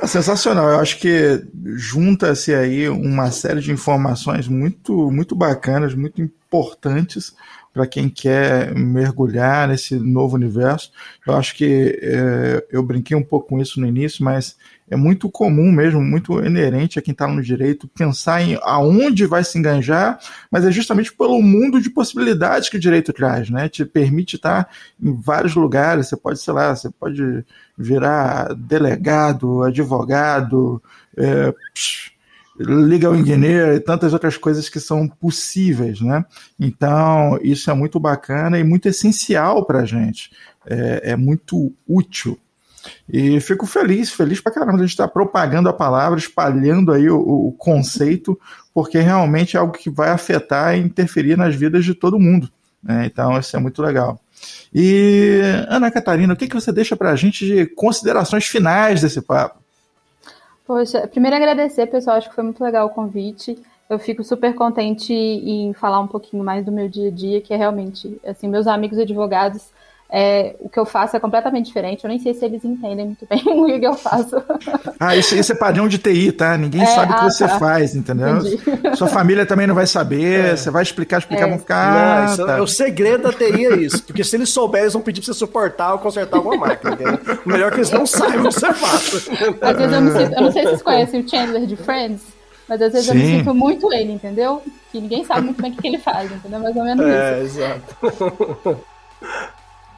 É sensacional. Eu acho que junta-se aí uma série de informações muito, muito bacanas, muito importantes para quem quer mergulhar nesse novo universo. Eu acho que é, eu brinquei um pouco com isso no início, mas é muito comum mesmo, muito inerente a quem está no direito pensar em aonde vai se enganjar, mas é justamente pelo mundo de possibilidades que o direito traz, né? Te permite estar em vários lugares. Você pode, sei lá, você pode virar delegado, advogado, é, legal engineer e tantas outras coisas que são possíveis, né? Então, isso é muito bacana e muito essencial para a gente. É, é muito útil. E fico feliz, feliz pra caramba. A gente está propagando a palavra, espalhando aí o, o, conceito, porque realmente é algo que vai afetar e interferir nas vidas de todo mundo. Né? Então, isso é muito legal. E, Ana Catarina, o que, que você deixa para a gente de considerações finais desse papo? Poxa, primeiro agradecer, pessoal, acho que foi muito legal o convite. Eu fico super contente em falar um pouquinho mais do meu dia a dia, que é realmente, assim, meus amigos advogados é, o que eu faço é completamente diferente. Eu nem sei se eles entendem muito bem o que eu faço. Ah, isso, isso é padrão de TI, tá? Ninguém é, sabe o que ah, você tá. faz, entendeu? Entendi. Sua família também não vai saber, é. você vai explicar, explicar, é. vão ficar. Não, tá. é o segredo da TI é isso. Porque se eles souberem, eles vão pedir pra você suportar ou consertar alguma máquina, entendeu? O melhor é que eles não saibam o que você faz. Às vezes eu me sinto. Eu não sei se vocês conhecem o Chandler de Friends. Mas às vezes Sim. eu me sinto muito ele, entendeu? Que ninguém sabe muito bem o que ele faz, entendeu? Mais ou menos é, isso. É, exato.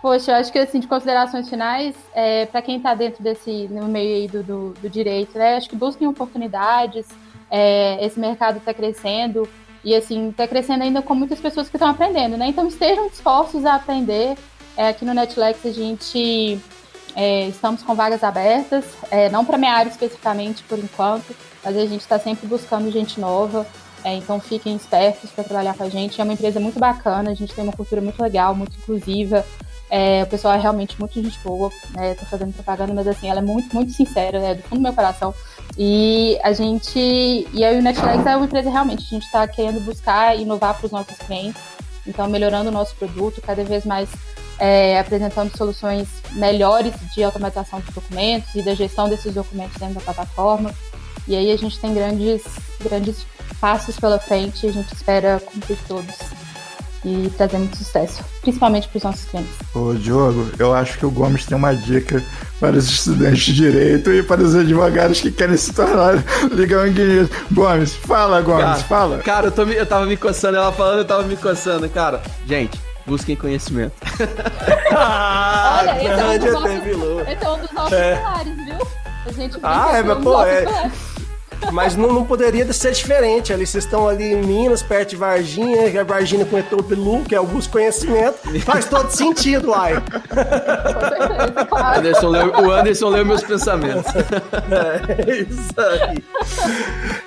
Poxa, eu acho que assim, de considerações finais, é, para quem está dentro desse, no meio aí do, do, do, direito, né? Acho que busquem oportunidades, é, esse mercado está crescendo, e assim, está crescendo ainda com muitas pessoas que estão aprendendo, né? Então estejam dispostos a aprender. É, aqui no Netflix a gente é, estamos com vagas abertas, é, não para minha área especificamente por enquanto, mas a gente está sempre buscando gente nova. É, então fiquem espertos para trabalhar com a gente. É uma empresa muito bacana, a gente tem uma cultura muito legal, muito inclusiva. É, o pessoal é realmente muito gente boa, né? Tô fazendo propaganda, mas assim, ela é muito, muito sincera, né? Do fundo do meu coração. E a gente. E aí o Netflix é uma empresa realmente, a gente está querendo buscar inovar para os nossos clientes, então melhorando o nosso produto, cada vez mais é, apresentando soluções melhores de automatização de documentos e da gestão desses documentos dentro da plataforma. E aí a gente tem grandes, grandes passos pela frente e a gente espera cumprir todos e trazer muito sucesso, principalmente para os nossos clientes. Ô, Diogo, eu acho que o Gomes tem uma dica para os estudantes de direito e para os advogados que querem se tornar legal engenheiro. Gomes, fala, Gomes, cara, fala. Cara, eu, tô, eu tava me coçando, ela falando, eu tava me coçando, cara. Gente, busquem conhecimento. ah, Olha, esse é, um dos nossos, esse é um dos nossos é. pilares, viu? A gente ah, é, mas pô, é. Pilares. Mas não, não poderia ser diferente. Ali vocês estão ali em Minas, perto de Varginha, que a Varginha com Etopilu, que é Augusto Conhecimento. Faz todo sentido lá. Anderson leu, o Anderson leu meus pensamentos. É, isso aí.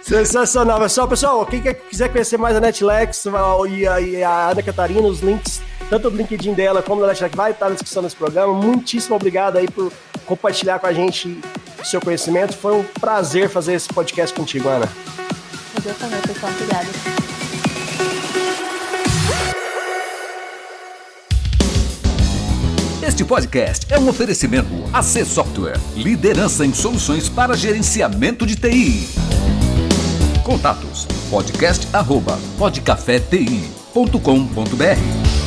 Sensacional. Pessoal, pessoal, quem quiser conhecer mais a Netlex e a, e a Ana Catarina, os links tanto do LinkedIn dela como da Netlex vai estar na descrição desse programa. Muitíssimo obrigado aí por compartilhar com a gente o seu conhecimento. Foi um prazer fazer esse podcast contigo, Ana. Eu também, pessoal. Obrigada. Este podcast é um oferecimento AC Software, liderança em soluções para gerenciamento de TI. Contatos: podcast@podcafeti.com.br.